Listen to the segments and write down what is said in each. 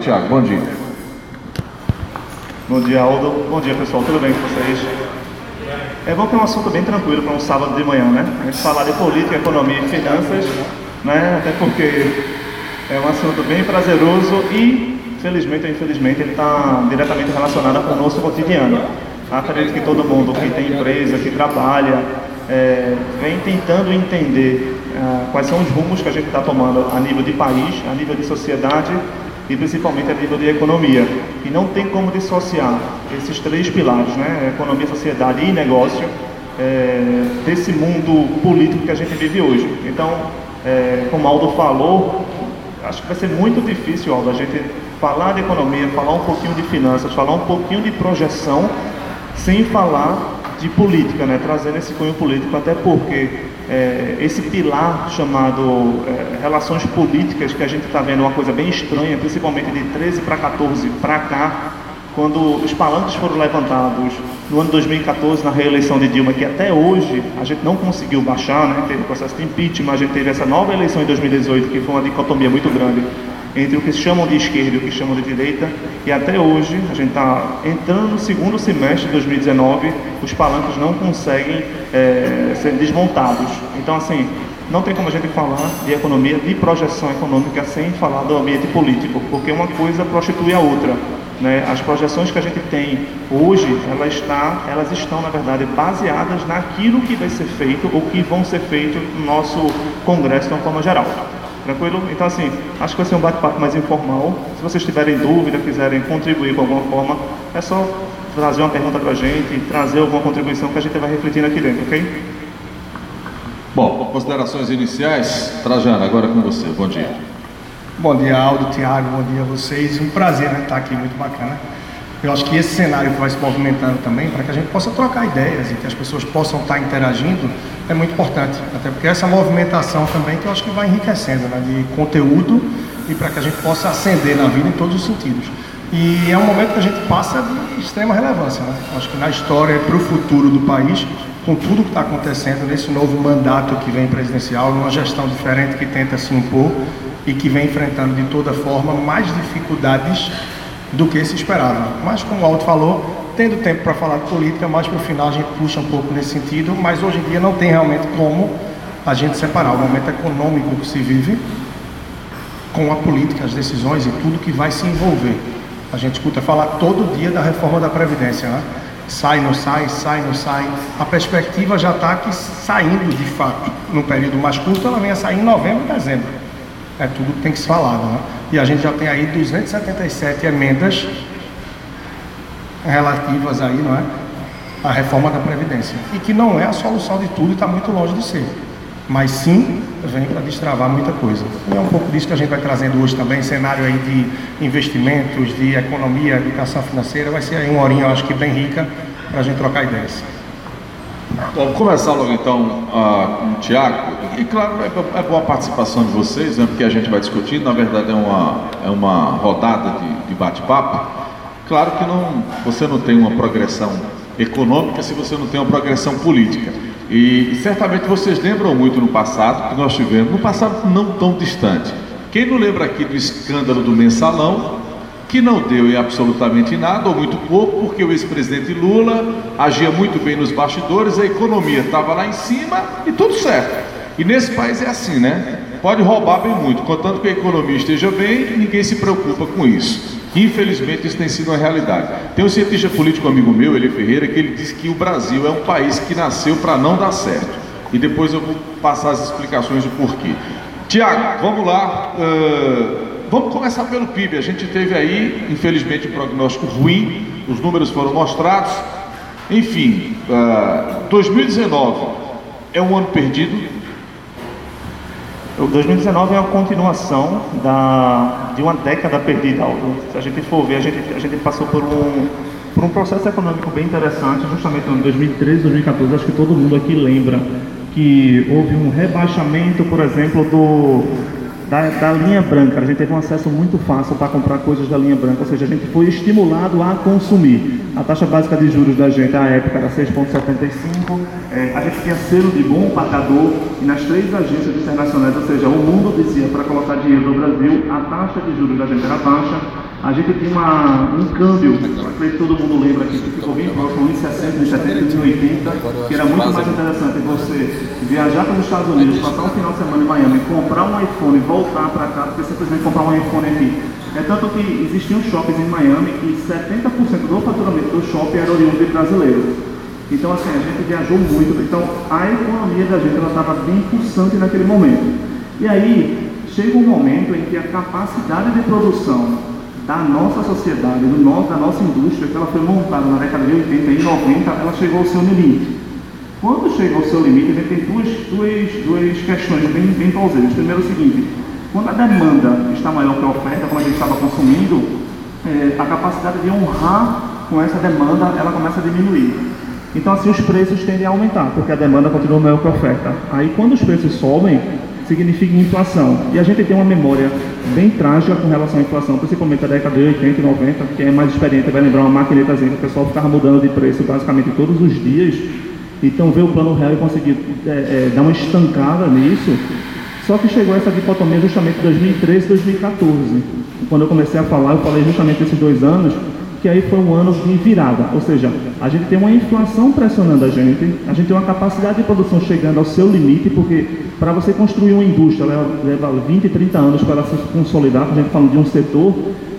Tiago, bom dia. Bom dia, Aldo. Bom dia, pessoal. Tudo bem com vocês? É bom que é um assunto bem tranquilo para um sábado de manhã, né? A gente falar de política, economia e finanças, né? Até porque é um assunto bem prazeroso e, felizmente ou infelizmente, ele está diretamente relacionado com o nosso cotidiano. Acredito que todo mundo que tem empresa, que trabalha, é, vem tentando entender é, quais são os rumos que a gente está tomando a nível de país, a nível de sociedade e principalmente a nível de economia. E não tem como dissociar esses três pilares, né? economia, sociedade e negócio, é, desse mundo político que a gente vive hoje. Então, é, como Aldo falou, acho que vai ser muito difícil, Aldo, a gente falar de economia, falar um pouquinho de finanças, falar um pouquinho de projeção, sem falar de política, né? trazendo esse cunho político, até porque é, esse pilar chamado é, relações políticas, que a gente está vendo uma coisa bem estranha, principalmente de 13 para 14 para cá, quando os palanques foram levantados no ano 2014 na reeleição de Dilma, que até hoje a gente não conseguiu baixar, né? teve o processo de impeachment, a gente teve essa nova eleição em 2018, que foi uma dicotomia muito grande entre o que chamam de esquerda e o que chamam de direita, e até hoje, a gente está entrando no segundo semestre de 2019, os palanques não conseguem é, ser desmontados. Então, assim, não tem como a gente falar de economia, de projeção econômica, sem falar do ambiente político, porque uma coisa prostitui a outra. Né? As projeções que a gente tem hoje, está, elas estão, na verdade, baseadas naquilo que vai ser feito ou que vão ser feitos no nosso Congresso de uma forma geral. Tranquilo? Então, assim, acho que vai ser um bate-papo mais informal. Se vocês tiverem dúvida, quiserem contribuir com alguma forma, é só trazer uma pergunta para a gente, trazer alguma contribuição que a gente vai refletindo aqui dentro, ok? Bom, considerações iniciais. Trajano, agora com você. Bom dia. Bom dia, Aldo, Tiago, bom dia a vocês. Um prazer né, estar aqui, muito bacana. Eu acho que esse cenário que vai se movimentando também, para que a gente possa trocar ideias e que as pessoas possam estar interagindo, é muito importante. Até porque essa movimentação também que eu acho que vai enriquecendo né, de conteúdo e para que a gente possa ascender na vida em todos os sentidos. E é um momento que a gente passa de extrema relevância. Né? Acho que na história, para o futuro do país, com tudo que está acontecendo nesse novo mandato que vem presidencial, numa gestão diferente que tenta se impor e que vem enfrentando de toda forma mais dificuldades do que se esperava. Mas, como o Alto falou, tendo tempo para falar de política, mais para o final a gente puxa um pouco nesse sentido, mas hoje em dia não tem realmente como a gente separar o momento econômico que se vive com a política, as decisões e tudo que vai se envolver. A gente escuta falar todo dia da reforma da Previdência, né? Sai, não sai, sai, não sai. A perspectiva já está que saindo de fato, no período mais curto, ela vem a sair em novembro dezembro. É tudo que tem que se falar, né? E a gente já tem aí 277 emendas relativas aí, não é? A reforma da Previdência. E que não é a solução de tudo e está muito longe de ser. Mas sim vem para destravar muita coisa. E é um pouco disso que a gente vai trazendo hoje também, cenário aí de investimentos, de economia, educação financeira. Vai ser aí uma horinha, eu acho que bem rica, para a gente trocar ideias. Vamos começar logo então uh, com o Tiago. E claro, é, é boa participação de vocês, né, porque a gente vai discutir, na verdade é uma, é uma rodada de, de bate-papo. Claro que não, você não tem uma progressão econômica se você não tem uma progressão política. E certamente vocês lembram muito no passado que nós tivemos, no passado não tão distante. Quem não lembra aqui do escândalo do mensalão, que não deu em absolutamente nada, ou muito pouco, porque o ex-presidente Lula agia muito bem nos bastidores, a economia estava lá em cima e tudo certo. E nesse país é assim, né? Pode roubar bem muito, contanto que a economia esteja bem, ninguém se preocupa com isso. Infelizmente isso tem sido uma realidade. Tem um cientista político amigo meu, Eli Ferreira, que ele diz que o Brasil é um país que nasceu para não dar certo. E depois eu vou passar as explicações do porquê. Tiago, vamos lá. Uh, vamos começar pelo PIB. A gente teve aí, infelizmente, um prognóstico ruim. Os números foram mostrados. Enfim, uh, 2019 é um ano perdido. O 2019 é a continuação da, de uma década perdida. Se a gente for ver, a gente, a gente passou por um, por um processo econômico bem interessante, justamente em 2013, 2014. Acho que todo mundo aqui lembra que houve um rebaixamento, por exemplo, do, da, da, linha branca. A gente teve um acesso muito fácil para comprar coisas da linha branca, ou seja, a gente foi estimulado a consumir. A taxa básica de juros da gente, à época, era 6,75. É, a gente tinha selo de bom pagador e nas três agências internacionais, ou seja, o mundo dizia para colocar dinheiro no Brasil, a taxa de juros da gente era baixa a gente tinha uma, um câmbio, que todo mundo lembra aqui, que ficou bem próximo, 1,60, 1,70, 1,80, que era muito mais interessante você viajar para os Estados Unidos, passar um final de semana em Miami, comprar um iPhone voltar para cá, do que simplesmente comprar um iPhone aqui. É tanto que existiam shoppings em Miami e 70% do faturamento do shopping era oriundo de brasileiros. Então, assim, a gente viajou muito. Então, a economia da gente estava bem pulsante naquele momento. E aí, chega um momento em que a capacidade de produção da nossa sociedade, do nosso, da nossa indústria, que ela foi montada na década de 80 e 90, ela chegou ao seu limite. Quando chega ao seu limite, a gente tem duas, duas, duas questões bem, bem plausíveis. Primeiro é o seguinte, quando a demanda está maior que a oferta, como a gente estava consumindo, é, a capacidade de honrar com essa demanda, ela começa a diminuir. Então assim os preços tendem a aumentar, porque a demanda continua maior que a oferta. Aí quando os preços sobem, significa inflação. E a gente tem uma memória bem trágica com relação à inflação, principalmente da década de 80 e 90, quem é mais experiente vai lembrar uma maquinetazinha que o pessoal ficava mudando de preço basicamente todos os dias. Então ver o plano real e conseguir é, é, dar uma estancada nisso. Só que chegou essa dicotomia justamente em 2013 e 2014. Quando eu comecei a falar, eu falei justamente esses dois anos, que aí foi um ano de virada, ou seja, a gente tem uma inflação pressionando a gente, a gente tem uma capacidade de produção chegando ao seu limite, porque para você construir uma indústria leva, leva 20, 30 anos para ela se consolidar, a gente falando de um setor,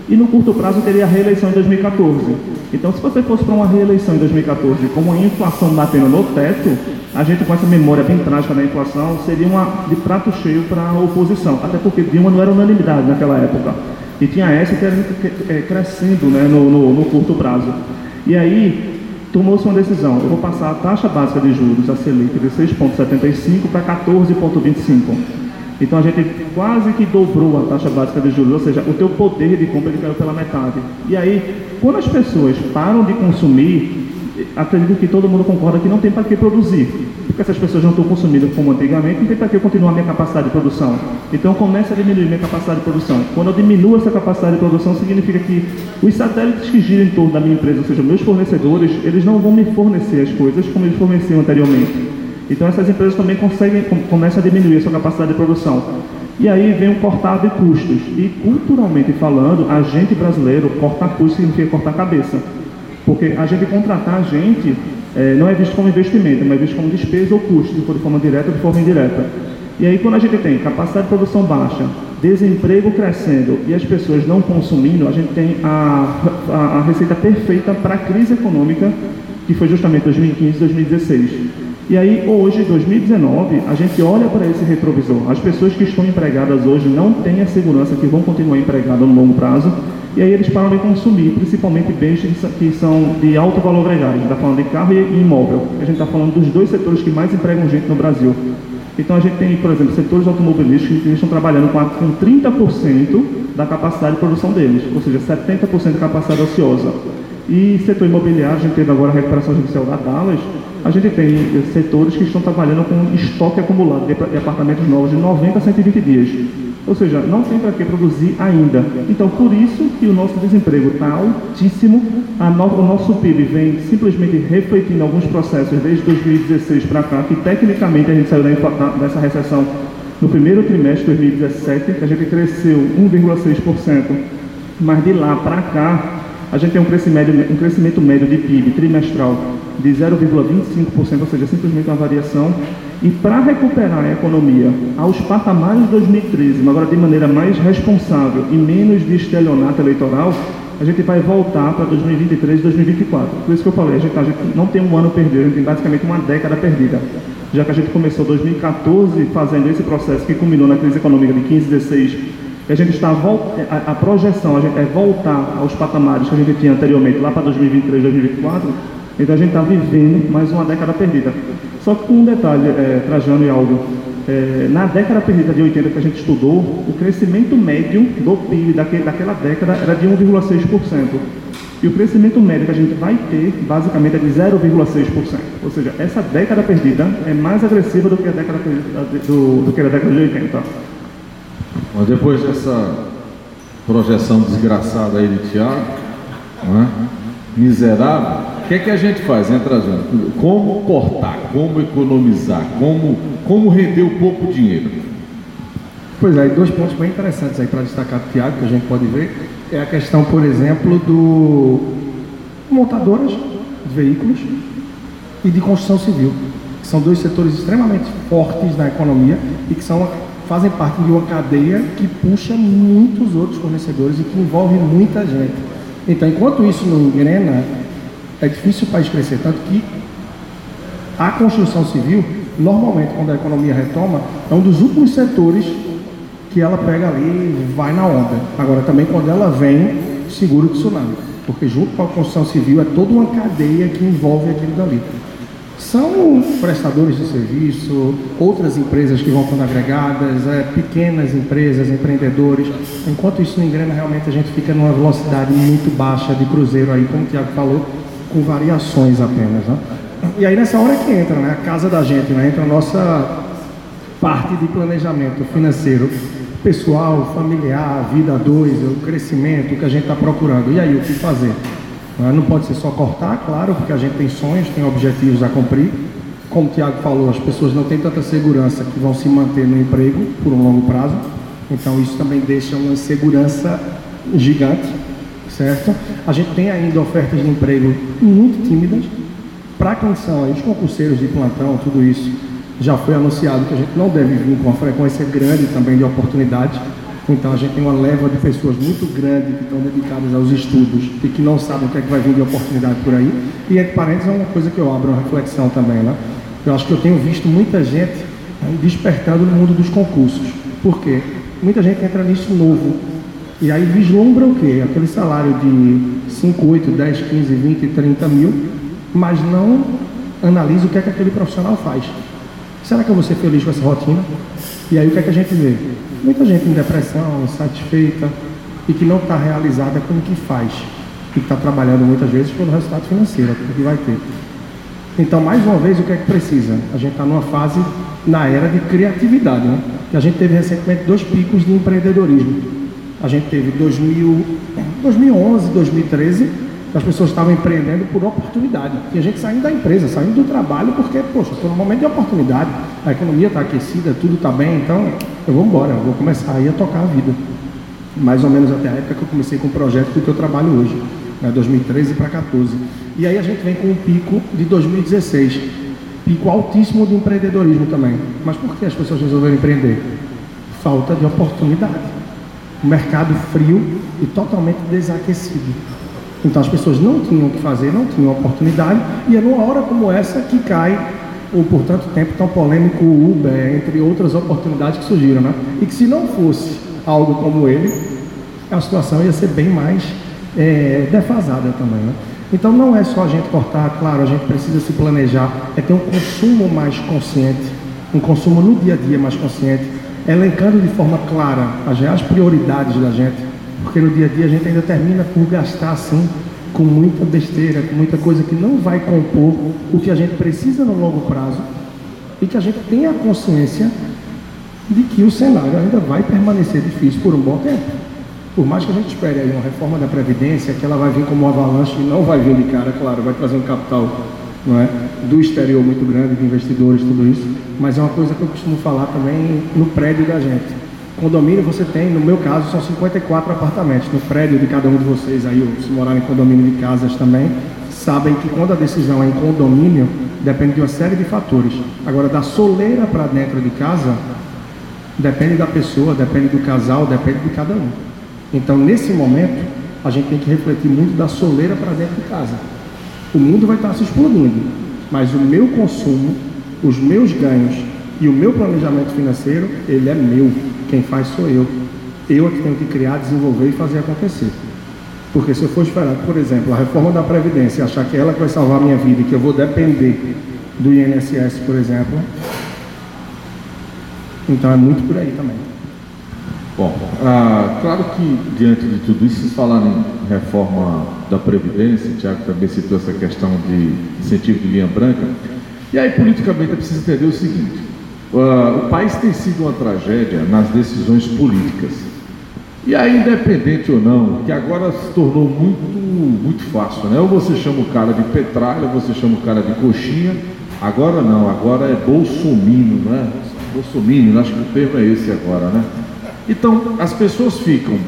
e no curto prazo teria a reeleição em 2014. Então, se você fosse para uma reeleição em 2014 com uma inflação batendo no teto, a gente com essa memória bem trágica da inflação seria uma de prato cheio para a oposição, até porque Dilma não era unanimidade naquela época. E tinha essa que era é, crescendo né, no, no, no curto prazo. E aí, tomou-se uma decisão, eu vou passar a taxa básica de juros, a Selic, de 6,75 para 14,25. Então a gente quase que dobrou a taxa básica de juros, ou seja, o teu poder de compra ele caiu pela metade. E aí, quando as pessoas param de consumir, acredito que todo mundo concorda que não tem para que produzir porque essas pessoas não estão consumindo como antigamente, então para que eu continuar minha capacidade de produção? Então começa a diminuir minha capacidade de produção. Quando eu diminuo essa capacidade de produção, significa que os satélites que giram em torno da minha empresa, ou seja, meus fornecedores, eles não vão me fornecer as coisas como eles forneciam anteriormente. Então essas empresas também conseguem, começam a diminuir a sua capacidade de produção. E aí vem o cortar de custos. E culturalmente falando, a gente brasileiro, cortar custos significa cortar cabeça. Porque a gente contratar a gente é, não é visto como investimento, mas é visto como despesa ou custo, de forma direta ou de forma indireta. E aí, quando a gente tem capacidade de produção baixa, desemprego crescendo e as pessoas não consumindo, a gente tem a, a, a receita perfeita para a crise econômica, que foi justamente 2015 e 2016. E aí, hoje, 2019, a gente olha para esse retrovisor. As pessoas que estão empregadas hoje não têm a segurança que vão continuar empregadas no longo prazo e aí eles param de consumir, principalmente bens que são de alto valor agregado. A gente está falando de carro e imóvel. A gente está falando dos dois setores que mais empregam gente no Brasil. Então a gente tem, por exemplo, setores automobilísticos que estão trabalhando com, com 30% da capacidade de produção deles, ou seja, 70% de capacidade ociosa. E setor imobiliário, a gente teve agora a recuperação judicial da Dallas, a gente tem setores que estão trabalhando com estoque acumulado de apartamentos novos de 90 a 120 dias. Ou seja, não tem para que produzir ainda. Então, por isso que o nosso desemprego está altíssimo, no, o nosso PIB vem simplesmente refletindo alguns processos desde 2016 para cá, que tecnicamente a gente saiu dessa recessão no primeiro trimestre de 2017, que a gente cresceu 1,6%, mas de lá para cá a gente tem um crescimento, um crescimento médio de PIB trimestral de 0,25%, ou seja, simplesmente uma variação. E para recuperar a economia aos patamares de 2013, mas agora de maneira mais responsável e menos de estelionato eleitoral, a gente vai voltar para 2023 e 2024. Por isso que eu falei, a gente, a gente não tem um ano perdido, a gente tem basicamente uma década perdida. Já que a gente começou 2014 fazendo esse processo que culminou na crise econômica de 15, 16, e a gente está a, a projeção a gente, é voltar aos patamares que a gente tinha anteriormente, lá para 2023, 2024, então a gente está vivendo mais uma década perdida. Só que com um detalhe, é, Trajano e Aldo, é, na década perdida de 80 que a gente estudou, o crescimento médio do PIB daquele, daquela década era de 1,6%. E o crescimento médio que a gente vai ter, basicamente, é de 0,6%. Ou seja, essa década perdida é mais agressiva do que a década, do, do que a década de 80. Mas depois dessa projeção desgraçada aí de Tiago, né? miserável, o que, é que a gente faz? Entra junto. Como cortar, como economizar, como, como render o pouco dinheiro? Pois é, dois pontos bem interessantes aí para destacar do Tiago, que a gente pode ver, é a questão, por exemplo, do montadoras de veículos e de construção civil, que são dois setores extremamente fortes na economia e que são, fazem parte de uma cadeia que puxa muitos outros fornecedores e que envolve muita gente. Então, enquanto isso não engrena, é difícil o país crescer. Tanto que a construção civil, normalmente, quando a economia retoma, é um dos últimos setores que ela pega ali e vai na onda. Agora, também, quando ela vem, segura o tsunami. Porque junto com a construção civil é toda uma cadeia que envolve aquilo dali. São prestadores de serviço, outras empresas que vão sendo agregadas, é, pequenas empresas, empreendedores. Enquanto isso não engrena, realmente a gente fica numa velocidade muito baixa de cruzeiro aí, como o Tiago falou, com variações apenas. Né? E aí nessa hora que entra, né, a casa da gente, né, entra a nossa parte de planejamento financeiro, pessoal, familiar, vida dois, o crescimento, o que a gente está procurando. E aí, o que fazer? Não pode ser só cortar, claro, porque a gente tem sonhos, tem objetivos a cumprir. Como o Tiago falou, as pessoas não têm tanta segurança que vão se manter no emprego por um longo prazo. Então isso também deixa uma insegurança gigante, certo? A gente tem ainda ofertas de emprego muito tímidas. Para quem são aí, os concurseiros de plantão, tudo isso, já foi anunciado que a gente não deve vir com uma frequência grande também de oportunidades. Então a gente tem uma leva de pessoas muito grande que estão dedicadas aos estudos e que não sabem o que é que vai vir de oportunidade por aí. E entre parênteses é uma coisa que eu abro uma reflexão também, né? Eu acho que eu tenho visto muita gente despertando no mundo dos concursos. Por quê? Muita gente entra nisso novo. E aí vislumbra o quê? Aquele salário de 5, 8, 10, 15, 20, 30 mil, mas não analisa o que é que aquele profissional faz. Será que eu vou ser feliz com essa rotina? E aí o que é que a gente vê? Muita gente em depressão, insatisfeita e que não está realizada com o que faz. E está trabalhando muitas vezes pelo resultado financeiro, que vai ter. Então, mais uma vez, o que é que precisa? A gente está numa fase, na era de criatividade, né? a gente teve recentemente dois picos de empreendedorismo. A gente teve 2000, 2011, 2013, as pessoas estavam empreendendo por oportunidade. E a gente saindo da empresa, saindo do trabalho, porque, poxa, estou num momento de oportunidade, a economia está aquecida, tudo está bem, então eu vou embora, eu vou começar aí a tocar a vida. Mais ou menos até a época que eu comecei com o projeto do que eu trabalho hoje, né, 2013 para 14. E aí a gente vem com um pico de 2016, pico altíssimo de empreendedorismo também. Mas por que as pessoas resolveram empreender? Falta de oportunidade. O mercado frio e totalmente desaquecido. Então as pessoas não tinham o que fazer, não tinham oportunidade, e é numa hora como essa que cai o por tanto tempo tão polêmico Uber, entre outras oportunidades que surgiram, né? E que se não fosse algo como ele, a situação ia ser bem mais é, defasada também, né? Então não é só a gente cortar, claro, a gente precisa se planejar, é ter um consumo mais consciente, um consumo no dia a dia mais consciente, elencando de forma clara as reais prioridades da gente, no dia a dia a gente ainda termina por gastar assim com muita besteira, com muita coisa que não vai compor o que a gente precisa no longo prazo e que a gente tenha a consciência de que o cenário ainda vai permanecer difícil por um bom tempo. Por mais que a gente espere aí uma reforma da Previdência, que ela vai vir como uma avalanche e não vai vir de cara, claro, vai trazer um capital não é, do exterior muito grande, de investidores, tudo isso, mas é uma coisa que eu costumo falar também no prédio da gente Condomínio você tem, no meu caso, são 54 apartamentos. No prédio de cada um de vocês aí, se morar em condomínio de casas também, sabem que quando a decisão é em condomínio, depende de uma série de fatores. Agora, da soleira para dentro de casa, depende da pessoa, depende do casal, depende de cada um. Então, nesse momento, a gente tem que refletir muito da soleira para dentro de casa. O mundo vai estar se explodindo, mas o meu consumo, os meus ganhos e o meu planejamento financeiro, ele é meu. Quem faz sou eu. Eu é que tenho que criar, desenvolver e fazer acontecer. Porque se eu for esperar, por exemplo, a reforma da Previdência, achar que ela vai salvar a minha vida e que eu vou depender do INSS, por exemplo, então é muito por aí também. Bom, ah, claro que diante de tudo isso, se falar em reforma da Previdência, o Tiago também citou essa questão de incentivo de linha branca, e aí politicamente é preciso entender o seguinte, Uh, o país tem sido uma tragédia nas decisões políticas. E aí, independente ou não, que agora se tornou muito, muito fácil, né? Ou você chama o cara de petralha, ou você chama o cara de coxinha. Agora não, agora é bolsomino, né? Bolsominion, acho que o termo é esse agora, né? Então, as pessoas ficam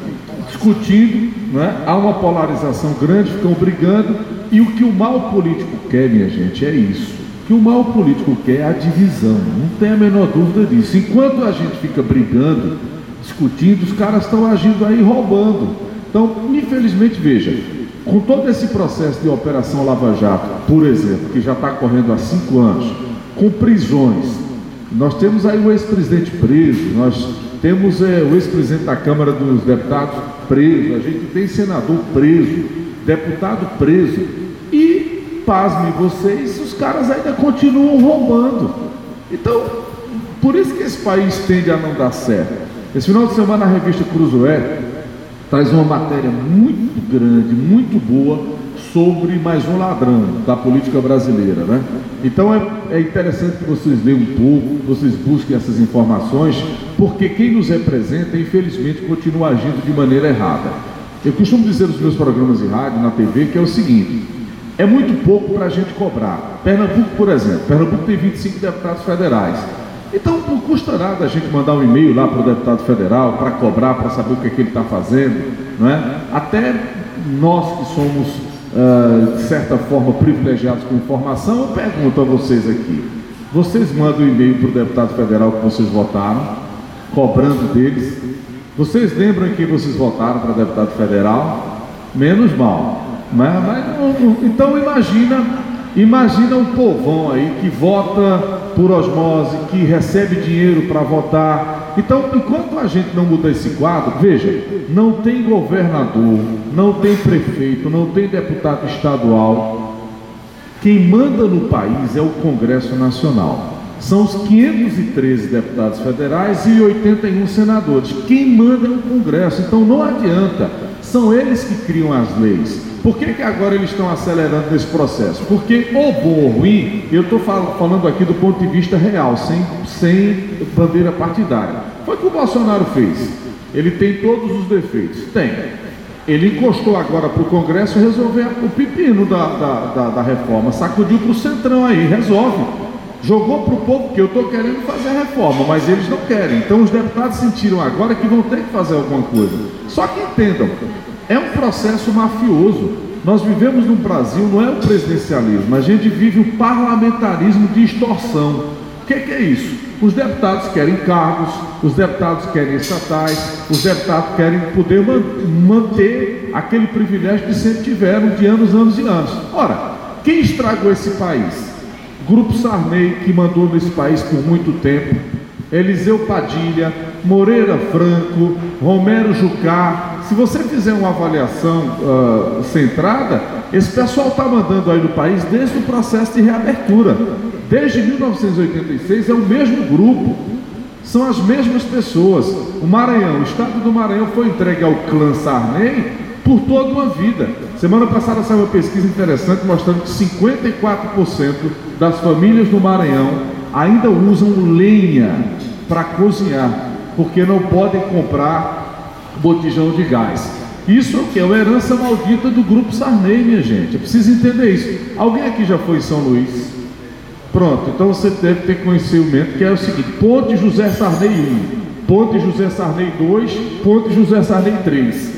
discutindo, né? há uma polarização grande, ficam brigando, e o que o mal político quer, minha gente, é isso. Que o mal político quer é a divisão, não tem a menor dúvida disso. Enquanto a gente fica brigando, discutindo, os caras estão agindo aí roubando. Então, infelizmente, veja, com todo esse processo de Operação Lava Jato, por exemplo, que já está correndo há cinco anos, com prisões, nós temos aí o ex-presidente preso, nós temos é, o ex-presidente da Câmara dos Deputados preso, a gente tem senador preso, deputado preso, pasmem vocês, os caras ainda continuam roubando. Então, por isso que esse país tende a não dar certo. Esse final de semana a revista Cruzoé traz uma matéria muito grande, muito boa sobre mais um ladrão da política brasileira, né? Então é, é interessante que vocês leiam um pouco, vocês busquem essas informações, porque quem nos representa, infelizmente, continua agindo de maneira errada. Eu costumo dizer nos meus programas de rádio, na TV, que é o seguinte: é muito pouco para a gente cobrar. Pernambuco, por exemplo, Pernambuco tem 25 deputados federais. Então não custa nada a gente mandar um e-mail lá para o deputado federal para cobrar, para saber o que, é que ele está fazendo, não é? Até nós que somos uh, de certa forma, privilegiados com informação, eu pergunto a vocês aqui: vocês mandam um e-mail para o deputado federal que vocês votaram, cobrando deles? Vocês lembram que vocês votaram para deputado federal? Menos mal. Mas, mas então imagina, imagina um povão aí que vota por osmose, que recebe dinheiro para votar, então, enquanto a gente não mudar esse quadro, veja, não tem governador, não tem prefeito, não tem deputado estadual. Quem manda no país é o Congresso Nacional. São os 513 deputados federais e 81 senadores. Quem manda é o Congresso. Então não adianta. São eles que criam as leis. Por que, que agora eles estão acelerando esse processo? Porque o bom ou ruim, eu estou falando aqui do ponto de vista real, sem, sem bandeira partidária. Foi o que o Bolsonaro fez. Ele tem todos os defeitos. Tem. Ele encostou agora para o Congresso resolver o pepino da, da, da, da reforma. Sacudiu para o centrão aí, resolve. Jogou para o povo que eu estou querendo fazer a reforma, mas eles não querem. Então os deputados sentiram agora que vão ter que fazer alguma coisa. Só que entendam, é um processo mafioso. Nós vivemos num Brasil, não é o presidencialismo, a gente vive o parlamentarismo de extorsão. O que, que é isso? Os deputados querem cargos, os deputados querem estatais, os deputados querem poder manter aquele privilégio que sempre tiveram de anos, anos e anos. Ora, quem estragou esse país? Grupo Sarney, que mandou nesse país por muito tempo, Eliseu Padilha, Moreira Franco, Romero Jucá, se você fizer uma avaliação uh, centrada, esse pessoal está mandando aí no país desde o processo de reabertura. Desde 1986 é o mesmo grupo, são as mesmas pessoas. O Maranhão, o estado do Maranhão foi entregue ao clã Sarney por toda uma vida. Semana passada saiu uma pesquisa interessante mostrando que 54% das famílias do Maranhão ainda usam lenha para cozinhar, porque não podem comprar botijão de gás. Isso é? É uma herança maldita do grupo Sarney, minha gente. Eu preciso entender isso. Alguém aqui já foi em São Luís? Pronto, então você deve ter conhecimento que é o seguinte: Ponte José Sarney 1, Ponte José Sarney 2, Ponte José Sarney 3.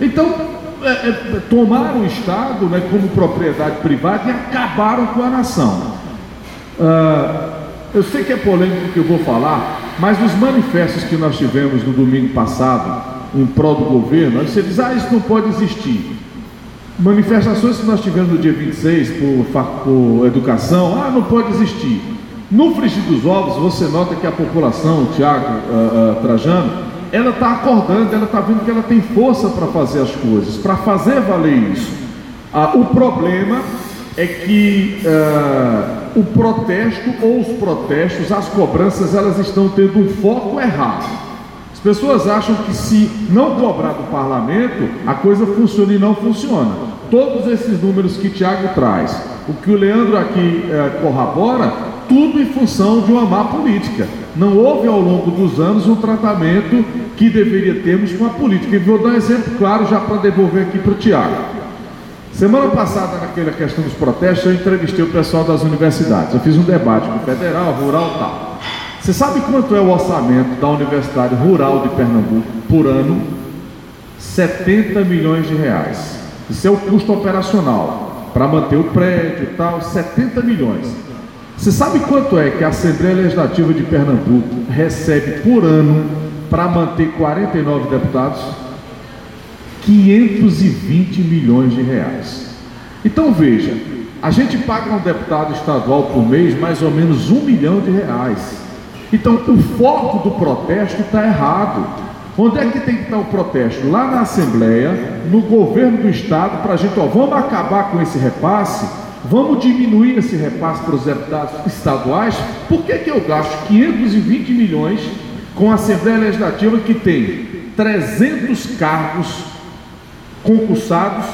Então, é, é, tomaram o Estado né, como propriedade privada e acabaram com a nação. Ah, eu sei que é polêmico o que eu vou falar, mas os manifestos que nós tivemos no domingo passado, em prol do governo, você diz, ah, isso não pode existir. Manifestações que nós tivemos no dia 26 por, por educação, ah, não pode existir. No frigir dos ovos, você nota que a população, o Tiago uh, uh, Trajano, ela está acordando, ela está vendo que ela tem força para fazer as coisas, para fazer valer isso. Uh, o problema é que uh, o protesto ou os protestos, as cobranças, elas estão tendo um foco errado. As pessoas acham que se não cobrar do parlamento, a coisa funciona e não funciona. Todos esses números que Tiago traz, o que o Leandro aqui uh, corrobora, tudo em função de uma má política. Não houve ao longo dos anos um tratamento que deveria termos com a política. E vou dar um exemplo claro já para devolver aqui para o Tiago. Semana passada, naquela questão dos protestos, eu entrevistei o pessoal das universidades. Eu fiz um debate com o federal, rural e tal. Você sabe quanto é o orçamento da Universidade Rural de Pernambuco por ano? 70 milhões de reais. Isso é o custo operacional para manter o prédio e tal, 70 milhões. Você sabe quanto é que a Assembleia Legislativa de Pernambuco recebe por ano para manter 49 deputados? 520 milhões de reais. Então veja, a gente paga um deputado estadual por mês mais ou menos um milhão de reais. Então o foco do protesto está errado. Onde é que tem que estar o protesto? Lá na Assembleia, no governo do Estado, para a gente, ó, vamos acabar com esse repasse, vamos diminuir esse repasse para os deputados estaduais. Por que, que eu gasto 520 milhões com a Assembleia Legislativa que tem 300 cargos concursados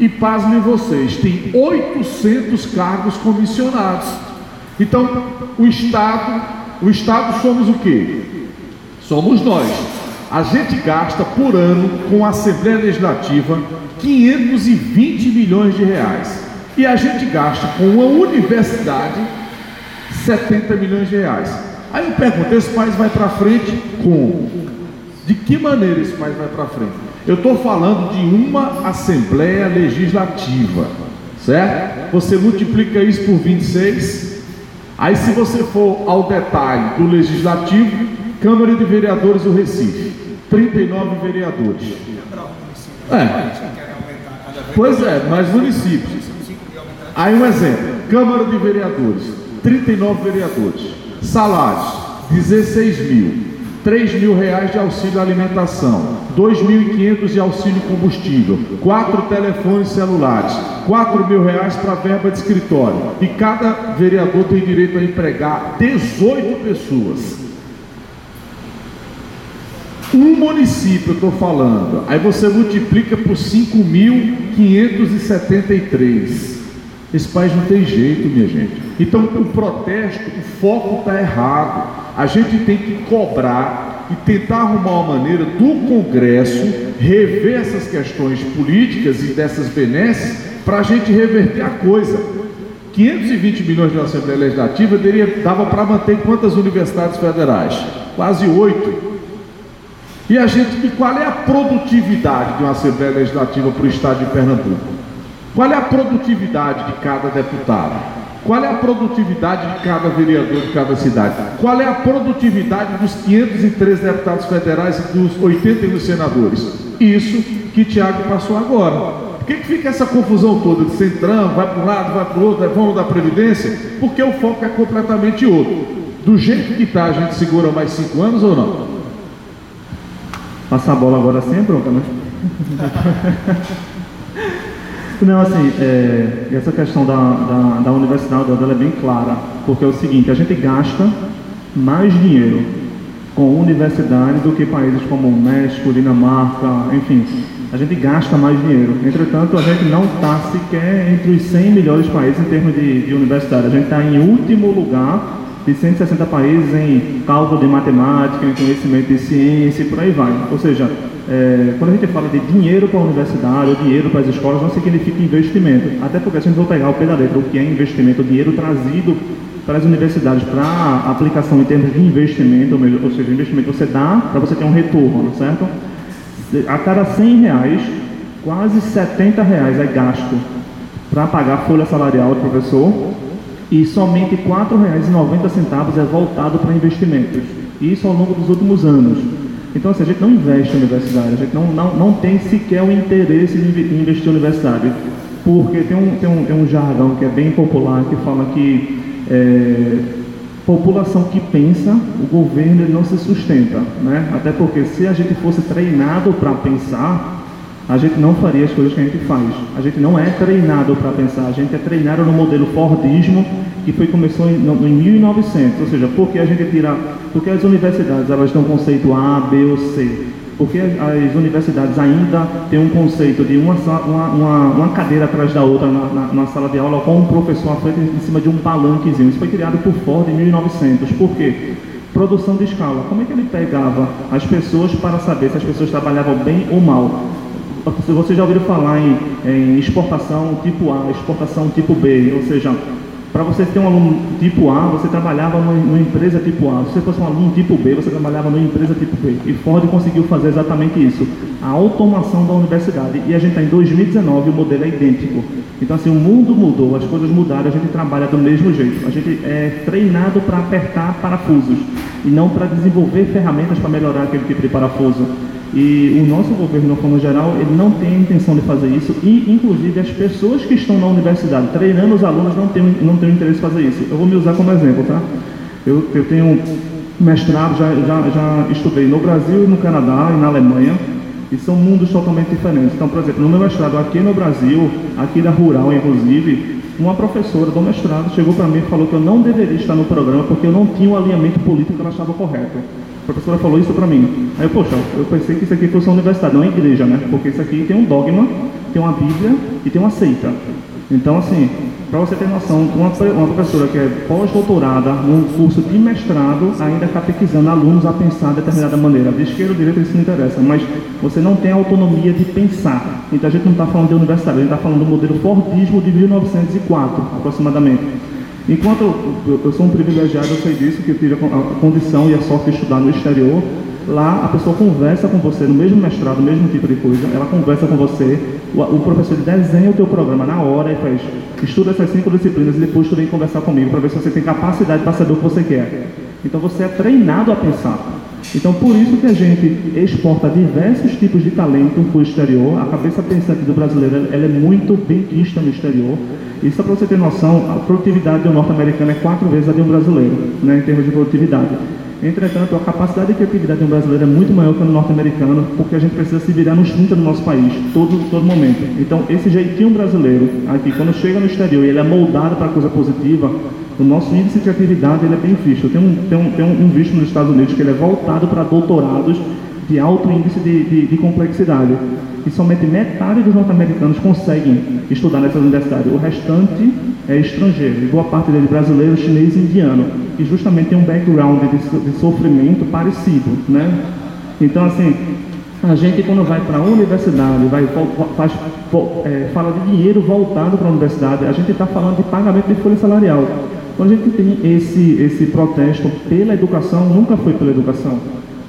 e pasmem vocês, tem 800 cargos comissionados. Então, o Estado, o Estado somos o quê? Somos nós. A gente gasta por ano com a Assembleia Legislativa 520 milhões de reais. E a gente gasta com uma universidade 70 milhões de reais. Aí eu pergunto, esse país vai para frente como? De que maneira esse país vai para frente? Eu estou falando de uma Assembleia Legislativa, certo? Você multiplica isso por 26. Aí, se você for ao detalhe do Legislativo, Câmara de Vereadores do Recife, 39 vereadores. É. Pois é, mais municípios. Aí um exemplo: Câmara de Vereadores, 39 vereadores. Salários, 16 mil. 3 mil reais de auxílio alimentação, 2.500 de auxílio combustível, quatro telefones celulares, 4 mil reais para verba de escritório. E cada vereador tem direito a empregar 18 pessoas. Um município, eu estou falando, aí você multiplica por 5.573. Esse país não tem jeito, minha gente. Então, o protesto, o foco está errado. A gente tem que cobrar e tentar arrumar uma maneira do Congresso rever essas questões políticas e dessas benesses para a gente reverter a coisa. 520 milhões de Assembleia Legislativa teria, dava para manter quantas universidades federais? Quase oito. E a gente, e qual é a produtividade de uma Assembleia Legislativa para o Estado de Pernambuco? Qual é a produtividade de cada deputado? Qual é a produtividade de cada vereador de cada cidade? Qual é a produtividade dos 503 deputados federais e dos 81 senadores? Isso que Tiago passou agora. Por que, que fica essa confusão toda de centrão, vai para um lado, vai para o outro, vamos da Previdência? Porque o foco é completamente outro. Do jeito que está, a gente segura mais cinco anos ou não? Passar a bola agora sem bronca, né? Não, assim, é, essa questão da, da, da universidade dela é bem clara, porque é o seguinte, a gente gasta mais dinheiro com universidade do que países como México, Dinamarca, enfim, a gente gasta mais dinheiro. Entretanto, a gente não está sequer entre os 100 melhores países em termos de, de universidade. A gente está em último lugar de 160 países em cálculo de matemática, em conhecimento de ciência e por aí vai. Ou seja, é, quando a gente fala de dinheiro para a universidade ou dinheiro para as escolas, não significa investimento. Até porque se a gente for pegar o pé da letra, o que é investimento, o dinheiro trazido para as universidades para aplicação em termos de investimento, ou seja, investimento você dá para você ter um retorno, certo? A cada 100 reais, quase 70 reais é gasto para pagar a folha salarial do professor e somente R$ 4,90 é voltado para investimentos. Isso ao longo dos últimos anos. Então, assim, a gente não investe em universidade, a gente não, não, não tem sequer o interesse em investir em universidade, porque tem um, tem, um, tem um jargão que é bem popular que fala que é, população que pensa, o governo não se sustenta, né? Até porque se a gente fosse treinado para pensar, a gente não faria as coisas que a gente faz. A gente não é treinado para pensar, a gente é treinado no modelo Fordismo que foi começou em, no, em 1900, ou seja, porque a gente tira, porque as universidades elas dão conceito A, B ou C. Porque as universidades ainda têm um conceito de uma, uma, uma, uma cadeira atrás da outra na, na, na, sala de aula com um professor à frente em cima de um palanquezinho. Isso foi criado por Ford em 1900. Por quê? Produção de escala. Como é que ele pegava as pessoas para saber se as pessoas trabalhavam bem ou mal? Você já ouviu falar em, em exportação tipo A, exportação tipo B, ou seja, para você ter um aluno tipo A, você trabalhava numa, empresa tipo A. Se você fosse um aluno tipo B, você trabalhava numa empresa tipo B. E Ford conseguiu fazer exatamente isso. A automação da universidade. E a gente está em 2019 o modelo é idêntico. Então, assim, o mundo mudou, as coisas mudaram, a gente trabalha do mesmo jeito. A gente é treinado para apertar parafusos e não para desenvolver ferramentas para melhorar aquele tipo de parafuso. E o nosso governo, de forma geral, ele não tem a intenção de fazer isso e, inclusive, as pessoas que estão na universidade treinando os alunos não têm, não têm interesse em fazer isso. Eu vou me usar como exemplo, tá? Eu, eu tenho mestrado, já, já, já estudei no Brasil, no Canadá e na Alemanha, e são mundos totalmente diferentes. Então, por exemplo, no meu mestrado aqui no Brasil, aqui da Rural, inclusive, uma professora do mestrado chegou para mim e falou que eu não deveria estar no programa porque eu não tinha o alinhamento político que ela achava correto. Professora falou isso para mim. Aí, eu, poxa, eu pensei que isso aqui fosse uma universidade, não uma igreja, né? Porque isso aqui tem um dogma, tem uma Bíblia e tem uma seita. Então, assim, para você ter noção, uma, uma professora que é pós-doutorada num curso de mestrado ainda catequizando alunos a pensar de determinada maneira. De esquerda ou direita isso não interessa, mas você não tem autonomia de pensar. Então a gente não está falando de universidade, a gente está falando do modelo Fordismo de 1904, aproximadamente. Enquanto eu, eu, sou um privilegiado, eu sei disso, que eu tive a condição e a sorte de estudar no exterior, lá a pessoa conversa com você no mesmo mestrado, no mesmo tipo de coisa, ela conversa com você, o, o professor desenha o teu programa na hora e faz, estuda essas cinco disciplinas e depois tu vem conversar comigo para ver se você tem capacidade para saber o que você quer. Então você é treinado a pensar. Então, por isso que a gente exporta diversos tipos de talento para o exterior. A cabeça pensante do brasileiro ela é muito bem vista no exterior. E só para você ter noção, a produtividade do norte-americano é quatro vezes a de um brasileiro, né, em termos de produtividade. Entretanto, a capacidade de criatividade de um brasileiro é muito maior que a do norte-americano, porque a gente precisa se virar nos 30 do nosso país, todo, todo momento. Então, esse jeitinho brasileiro, aqui, quando chega no exterior e ele é moldado para coisa positiva, o nosso índice de criatividade ele é bem visto. Tem um, tem um, tem um visto nos Estados Unidos que ele é voltado para doutorados de alto índice de, de, de complexidade. E somente metade dos norte-americanos conseguem estudar nessas universidades. O restante é estrangeiro, e boa parte deles brasileiro, chinês e indiano, que justamente tem um background de, de sofrimento parecido. Né? Então, assim, a gente quando vai para a universidade, vai, faz, é, fala de dinheiro voltado para a universidade, a gente está falando de pagamento de folha salarial. Quando a gente tem esse, esse protesto pela educação, nunca foi pela educação.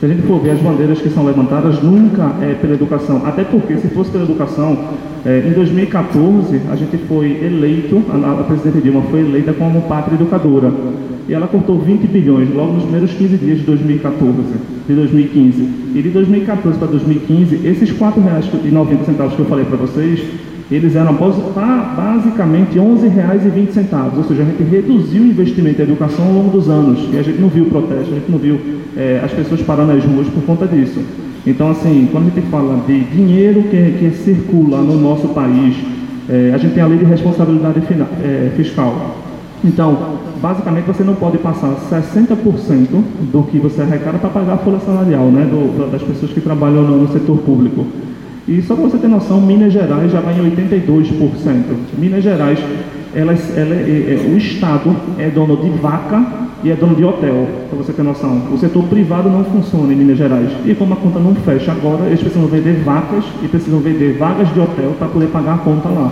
Se a gente for ver as bandeiras que são levantadas, nunca é pela educação. Até porque, se fosse pela educação, é, em 2014, a gente foi eleito, a, a presidente Dilma foi eleita como pátria educadora. E ela cortou 20 bilhões logo nos primeiros 15 dias de 2014, de 2015. E de 2014 para 2015, esses R$ 4,90 que eu falei para vocês, eles eram basicamente R$ 11,20, ou seja, a gente reduziu o investimento em educação ao longo dos anos e a gente não viu protesto, a gente não viu é, as pessoas parando nas ruas por conta disso. Então, assim, quando a gente fala de dinheiro que, que circula no nosso país, é, a gente tem a lei de responsabilidade final, é, fiscal. Então, basicamente, você não pode passar 60% do que você arrecada para pagar a folha salarial né, do, das pessoas que trabalham no, no setor público. E só para você ter noção, Minas Gerais já vai em 82%. Minas Gerais, ela, ela é, é, o Estado é dono de vaca e é dono de hotel, para você ter noção. O setor privado não funciona em Minas Gerais. E como a conta não fecha agora, eles precisam vender vacas e precisam vender vagas de hotel para poder pagar a conta lá.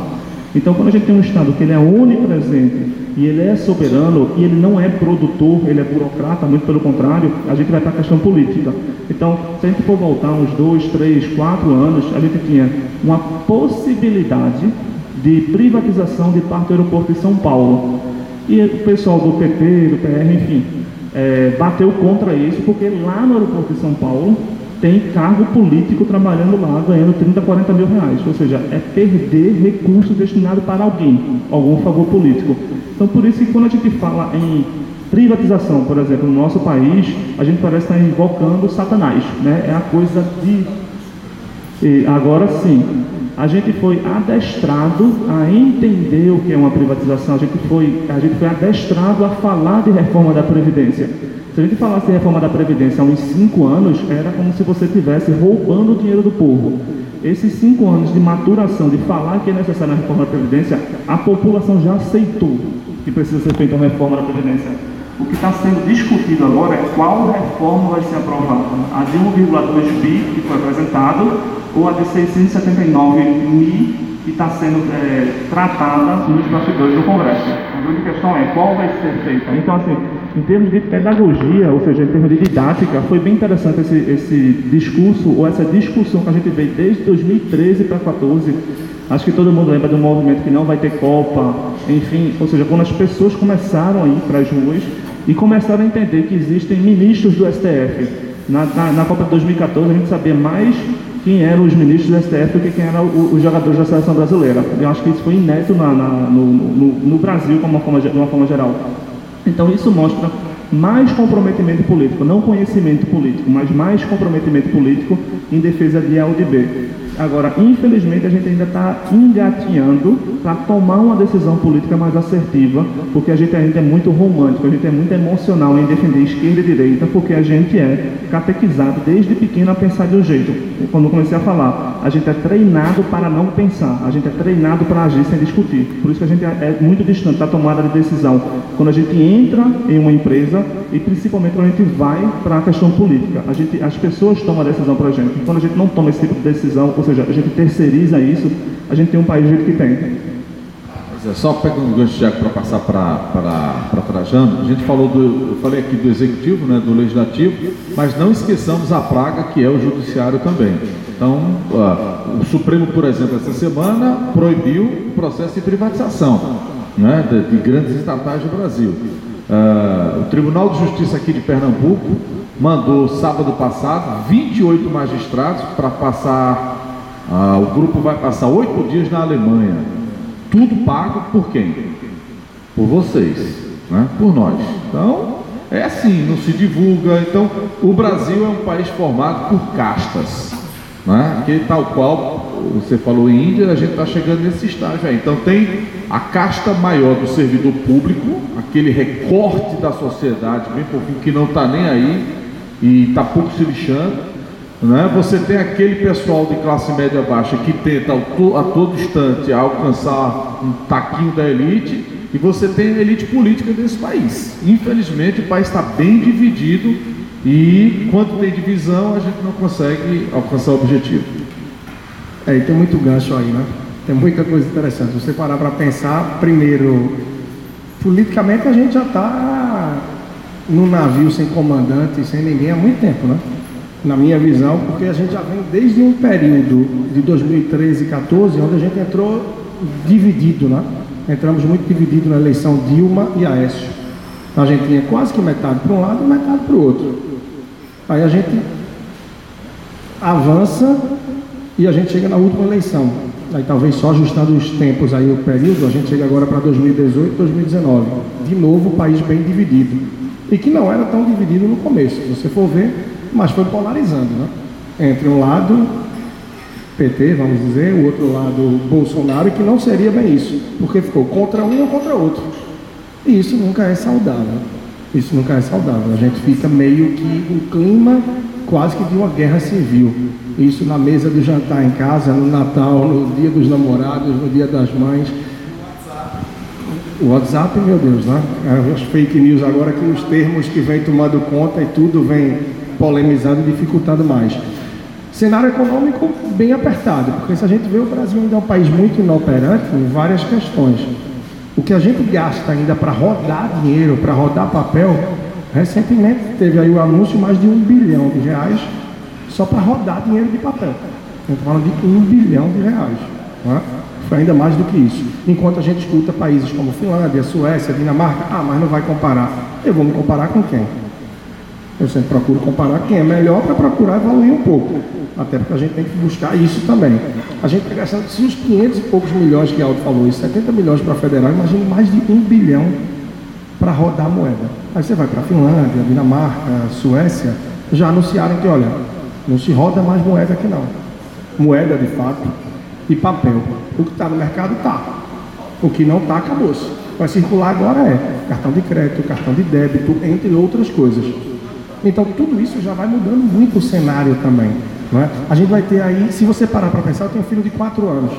Então, quando a gente tem um Estado que ele é onipresente e ele é soberano e ele não é produtor, ele é burocrata, muito pelo contrário, a gente vai para a questão política. Então, se a gente for voltar uns dois, três, quatro anos, a gente tinha uma possibilidade de privatização de parte do aeroporto de São Paulo. E o pessoal do PP, do PR, enfim, é, bateu contra isso, porque lá no aeroporto de São Paulo tem cargo político trabalhando lá, ganhando 30, 40 mil reais. Ou seja, é perder recursos destinados para alguém, algum favor político. Então, por isso que quando a gente fala em privatização, por exemplo, no nosso país, a gente parece estar invocando Satanás. Né? É a coisa de. E agora sim, a gente foi adestrado a entender o que é uma privatização, a gente foi, a gente foi adestrado a falar de reforma da Previdência. Se a gente falasse em reforma da Previdência há uns cinco anos, era como se você estivesse roubando o dinheiro do povo. Esses cinco anos de maturação, de falar que é necessária a reforma da Previdência, a população já aceitou que precisa ser feita uma reforma da Previdência. O que está sendo discutido agora é qual reforma vai ser aprovada. A de 1,2 bi, que foi apresentado, ou a de 679 mil que está sendo é, tratada nos bastidores do Congresso. A grande questão é qual vai ser feita. Então, assim, em termos de pedagogia, ou seja, em termos de didática, foi bem interessante esse, esse discurso, ou essa discussão que a gente veio desde 2013 para 2014. Acho que todo mundo lembra do movimento que não vai ter Copa, enfim, ou seja, quando as pessoas começaram a ir para as ruas e começaram a entender que existem ministros do STF. Na, na, na Copa de 2014 a gente sabia mais quem eram os ministros do STF que quem eram os jogadores da seleção brasileira. Eu acho que isso foi inédito na, na, no, no, no, Brasil uma forma, de uma forma geral. Então isso mostra mais comprometimento político, não conhecimento político, mas mais comprometimento político em defesa de A ou de B. Agora, infelizmente, a gente ainda está engatinhando para tomar uma decisão política mais assertiva, porque a gente ainda é muito romântico, a gente é muito emocional em defender esquerda e direita, porque a gente é catequizado desde pequeno a pensar de um jeito. Quando comecei a falar, a gente é treinado para não pensar, a gente é treinado para agir sem discutir. Por isso que a gente é muito distante da tomada de decisão. Quando a gente entra em uma empresa e principalmente quando a gente vai para a questão política, a gente, as pessoas tomam a decisão para a gente. Quando a gente não toma esse tipo de decisão, seja, a gente terceiriza isso, a gente tem um país do jeito que tem. É, só pegando o gancho, Tiago, para passar para Trajano, a gente falou do, eu falei aqui do executivo, né, do legislativo, mas não esqueçamos a praga que é o judiciário também. Então, uh, o Supremo, por exemplo, essa semana proibiu o processo de privatização né, de, de grandes estatais do Brasil. Uh, o Tribunal de Justiça aqui de Pernambuco mandou sábado passado 28 magistrados para passar ah, o grupo vai passar oito dias na Alemanha. Tudo pago por quem? Por vocês, né? por nós. Então, é assim, não se divulga. Então, o Brasil é um país formado por castas. Né? Que tal qual você falou em Índia, a gente está chegando nesse estágio aí. Então tem a casta maior do servidor público, aquele recorte da sociedade bem pouquinho que não está nem aí e está pouco se lixando. Né? Você tem aquele pessoal de classe média baixa que tenta a todo instante alcançar um taquinho da elite, e você tem a elite política desse país. Infelizmente, o país está bem dividido e quando tem divisão, a gente não consegue alcançar o objetivo. É, e tem muito gancho aí, né? Tem muita coisa interessante. Você parar para pensar, primeiro, politicamente a gente já está num navio sem comandante, sem ninguém há muito tempo, né? Na minha visão, porque a gente já vem desde um período de 2013 e 2014, onde a gente entrou dividido, né? Entramos muito dividido na eleição Dilma e Aécio. A gente tinha quase que metade para um lado e metade para o outro. Aí a gente avança e a gente chega na última eleição. Aí talvez só ajustando os tempos aí o período, a gente chega agora para 2018, 2019. De novo o país bem dividido. E que não era tão dividido no começo. Se você for ver, mas foi polarizando, né? Entre um lado PT, vamos dizer, o outro lado Bolsonaro, que não seria bem isso, porque ficou contra um ou contra outro. E isso nunca é saudável. Isso nunca é saudável. A gente fica meio que em clima quase que de uma guerra civil. Isso na mesa do jantar em casa, no Natal, no dia dos namorados, no dia das mães. O WhatsApp, meu Deus, né? As fake news agora que os termos que vem tomando conta e tudo vem polemizando e dificultando mais. Cenário econômico bem apertado, porque se a gente vê o Brasil ainda é um país muito inoperante em várias questões. O que a gente gasta ainda para rodar dinheiro, para rodar papel, recentemente teve aí o anúncio de mais de um bilhão de reais só para rodar dinheiro de papel. Estamos falando de um bilhão de reais. É? Foi ainda mais do que isso. Enquanto a gente escuta países como Finlândia, Suécia, Dinamarca, ah, mas não vai comparar. Eu vou me comparar com quem? Eu sempre procuro comparar quem é melhor para procurar evoluir um pouco. Até porque a gente tem que buscar isso também. A gente está gastando, se os 500 e poucos milhões que Aldo falou, e 70 milhões para federal, imagine mais de um bilhão para rodar a moeda. Aí você vai para a Finlândia, Dinamarca, Suécia, já anunciaram que, olha, não se roda mais moeda aqui não. Moeda de fato e papel. O que está no mercado está. O que não está, acabou-se. Vai circular agora é cartão de crédito, cartão de débito, entre outras coisas. Então tudo isso já vai mudando muito o cenário também. Não é? A gente vai ter aí, se você parar para pensar, eu tenho um filho de 4 anos.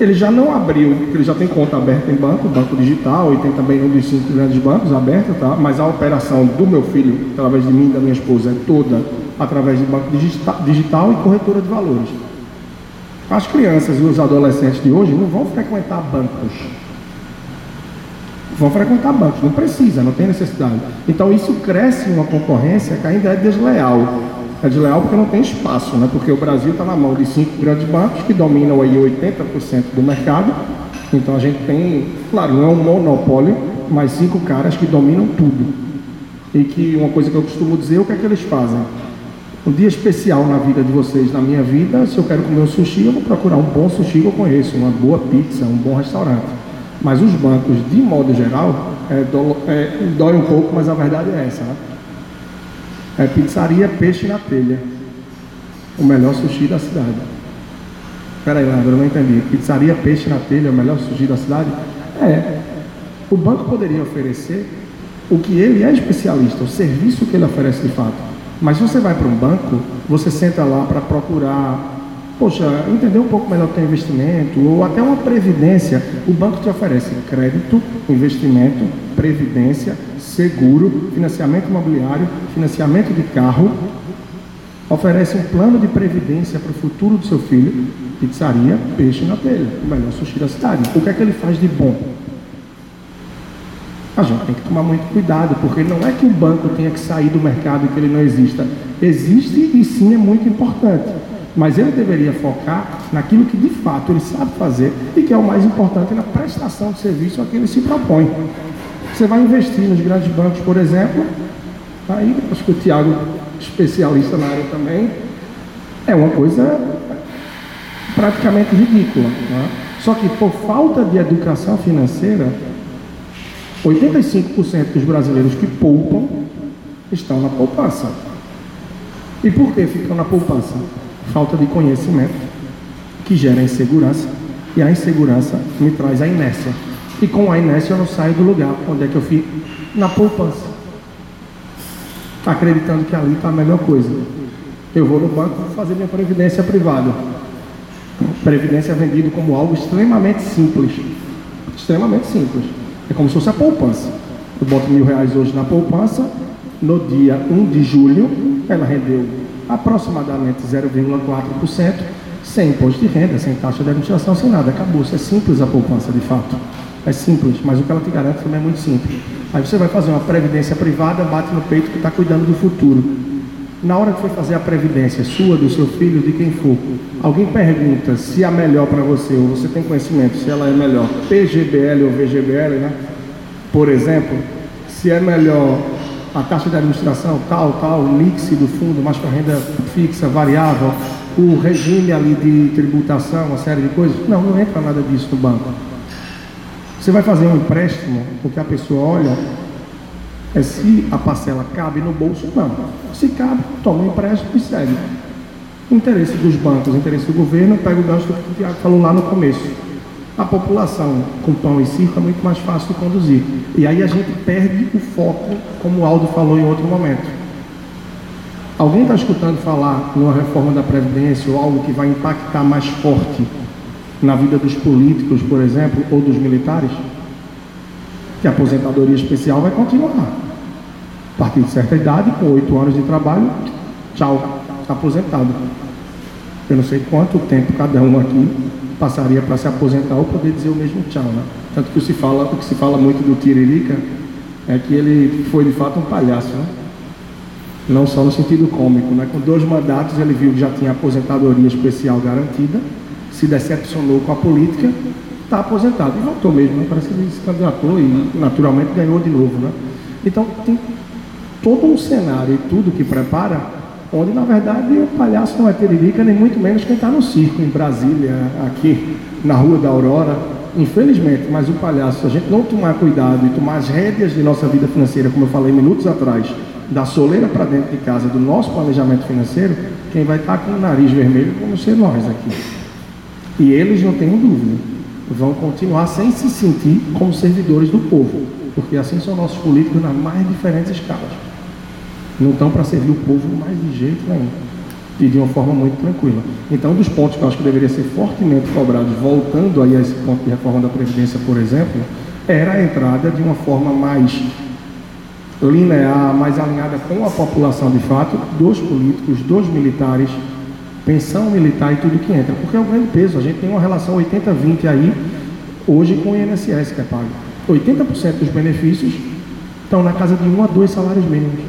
Ele já não abriu, porque ele já tem conta aberta em banco, banco digital, e tem também um dos cinco grandes bancos aberto, tá? mas a operação do meu filho, através de mim e da minha esposa, é toda através de banco digital e corretora de valores. As crianças e os adolescentes de hoje não vão frequentar bancos. Vão frequentar bancos, não precisa, não tem necessidade. Então isso cresce uma concorrência que ainda é desleal. É desleal porque não tem espaço, né? porque o Brasil está na mão de cinco grandes bancos que dominam aí 80% do mercado. Então a gente tem, claro, não é um monopólio, mas cinco caras que dominam tudo. E que uma coisa que eu costumo dizer, o que é que eles fazem? Um dia especial na vida de vocês, na minha vida, se eu quero comer um sushi, eu vou procurar um bom sushi que eu conheço, uma boa pizza, um bom restaurante. Mas os bancos, de modo geral, é, do, é, dói um pouco, mas a verdade é essa. Né? É pizzaria Peixe na Telha. O melhor sushi da cidade. Peraí, Leandro, eu não entendi. Pizzaria Peixe na Telha é o melhor sushi da cidade? É. O banco poderia oferecer o que ele é especialista, o serviço que ele oferece de fato. Mas se você vai para um banco, você senta lá para procurar, poxa, entender um pouco melhor o teu investimento, ou até uma previdência. O banco te oferece crédito, investimento, previdência, seguro, financiamento imobiliário, financiamento de carro, oferece um plano de previdência para o futuro do seu filho, pizzaria, peixe na telha, o melhor sushi da cidade. O que é que ele faz de bom? A gente tem que tomar muito cuidado, porque não é que o banco tenha que sair do mercado e que ele não exista. Existe e sim é muito importante. Mas ele deveria focar naquilo que de fato ele sabe fazer e que é o mais importante na prestação de serviço a que ele se propõe. Você vai investir nos grandes bancos, por exemplo, aí acho que o Tiago, especialista na área também, é uma coisa praticamente ridícula. Né? Só que por falta de educação financeira, 85% dos brasileiros que poupam estão na poupança. E por que ficam na poupança? Falta de conhecimento, que gera insegurança, e a insegurança me traz a inércia. E com a inércia eu não saio do lugar onde é que eu fico? Na poupança. Acreditando que ali está a melhor coisa. Eu vou no banco fazer minha previdência privada. Previdência é vendido como algo extremamente simples. Extremamente simples. É como se fosse a poupança. Eu boto mil reais hoje na poupança, no dia 1 de julho, ela rendeu aproximadamente 0,4%, sem imposto de renda, sem taxa de administração, sem nada. Acabou. Isso é simples a poupança, de fato. É simples, mas o que ela te garante também é muito simples. Aí você vai fazer uma previdência privada, bate no peito que está cuidando do futuro. Na hora que for fazer a previdência sua, do seu filho, de quem for, alguém pergunta se é melhor para você, ou você tem conhecimento se ela é melhor PGBL ou VGBL, né? Por exemplo, se é melhor a taxa de administração tal, tal, o mix do fundo, mais para renda fixa, variável, o regime ali de tributação, uma série de coisas. Não, não entra nada disso no banco. Você vai fazer um empréstimo, o que a pessoa olha é se a parcela cabe no bolso, não. Se cabe, toma um empréstimo e segue. O interesse dos bancos, o interesse do governo, pega o gancho que o Tiago falou lá no começo. A população com pão e circo é muito mais fácil de conduzir. E aí a gente perde o foco, como o Aldo falou em outro momento. Alguém está escutando falar numa reforma da Previdência ou algo que vai impactar mais forte na vida dos políticos, por exemplo, ou dos militares, que a aposentadoria especial vai continuar. A partir de certa idade, com oito anos de trabalho, tchau, está aposentado. Eu não sei quanto tempo cada um aqui passaria para se aposentar ou poder dizer o mesmo tchau, né? Tanto que se fala, o que se fala muito do Tiririca é que ele foi de fato um palhaço, né? Não só no sentido cômico, né? Com dois mandatos ele viu que já tinha aposentadoria especial garantida se decepcionou com a política, está aposentado. E voltou mesmo, né? parece que ele se candidatou e naturalmente ganhou de novo. Né? Então tem todo um cenário e tudo que prepara, onde na verdade o palhaço não é Tiririca, nem muito menos quem está no circo em Brasília, aqui na Rua da Aurora. Infelizmente, mas o palhaço, se a gente não tomar cuidado e tomar as rédeas de nossa vida financeira, como eu falei minutos atrás, da soleira para dentro de casa, do nosso planejamento financeiro, quem vai estar tá com o nariz vermelho vamos ser nós aqui. E eles, não tenho dúvida, vão continuar sem se sentir como servidores do povo, porque assim são nossos políticos nas mais diferentes escalas. Não estão para servir o povo mais de jeito nenhum. E de uma forma muito tranquila. Então, um dos pontos que eu acho que deveria ser fortemente cobrado, voltando aí a esse ponto de reforma da Previdência, por exemplo, era a entrada de uma forma mais linear, mais alinhada com a população de fato, dos políticos, dos militares, pensão militar e tudo que entra. Porque é um grande peso. A gente tem uma relação 80-20 aí, hoje com o INSS que é pago. 80% dos benefícios estão na casa de um a dois salários mínimos.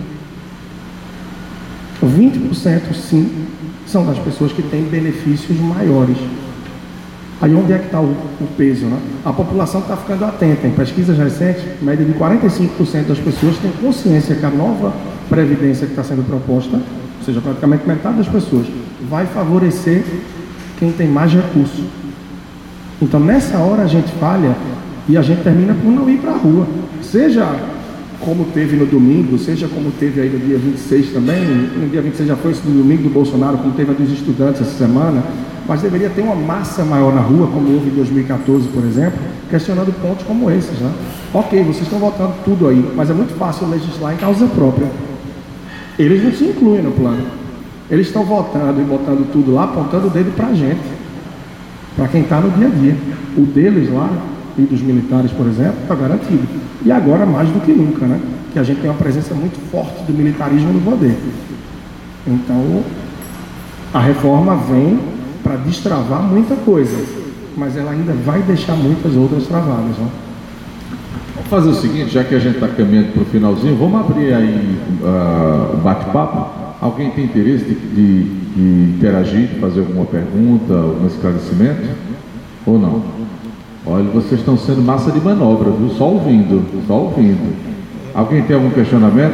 20% sim são das pessoas que têm benefícios maiores. Aí onde é que está o, o, peso? Né? A população está ficando atenta. Em pesquisas recentes, média de 45% das pessoas têm consciência que a nova previdência que está sendo proposta, ou seja, praticamente metade das pessoas, vai favorecer quem tem mais recursos. Então nessa hora a gente falha e a gente termina por não ir para a rua. Seja como teve no domingo, seja como teve aí no dia 26 também, no dia 26 já foi do domingo do Bolsonaro, como teve a dos estudantes essa semana, mas deveria ter uma massa maior na rua, como houve em 2014, por exemplo, questionando pontos como esses, né? Ok, vocês estão votando tudo aí, mas é muito fácil legislar em causa própria. Eles não se incluem no plano. Eles estão votando e botando tudo lá, apontando o dedo para a gente, para quem está no dia a dia. O deles lá, e dos militares, por exemplo, está garantido. E agora mais do que nunca, né? Que a gente tem uma presença muito forte do militarismo no poder. Então, a reforma vem para destravar muita coisa, mas ela ainda vai deixar muitas outras travadas. Né? Vamos fazer o seguinte, já que a gente está caminhando para o finalzinho, vamos abrir aí uh, o bate-papo. Alguém tem interesse de, de, de interagir, de fazer alguma pergunta, algum esclarecimento? Ou não? Olha, vocês estão sendo massa de manobra, viu? Só ouvindo, só ouvindo. Alguém tem algum questionamento?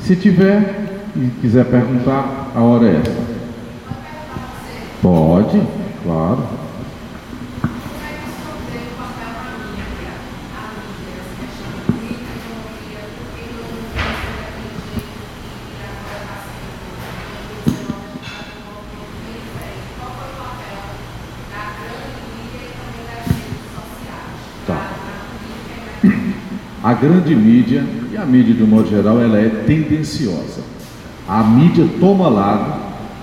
Se tiver e quiser perguntar, a hora é essa. Pode, claro. A grande mídia, e a mídia de um modo geral, ela é tendenciosa. A mídia toma lado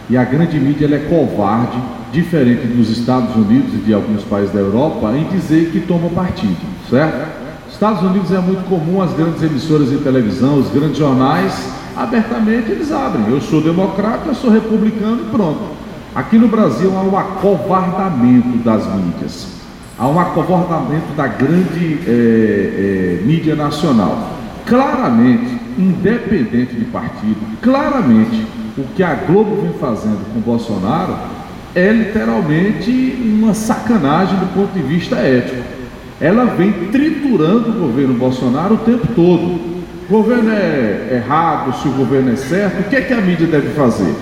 e a grande mídia ela é covarde, diferente dos Estados Unidos e de alguns países da Europa, em dizer que toma partido, certo? Estados Unidos é muito comum as grandes emissoras de televisão, os grandes jornais, abertamente eles abrem. Eu sou democrata, eu sou republicano e pronto. Aqui no Brasil há um acovardamento das mídias há um acovardamento da grande é, é, mídia nacional. Claramente, independente de partido, claramente o que a Globo vem fazendo com Bolsonaro é literalmente uma sacanagem do ponto de vista ético. Ela vem triturando o governo Bolsonaro o tempo todo. O governo é errado, se o governo é certo, o que é que a mídia deve fazer?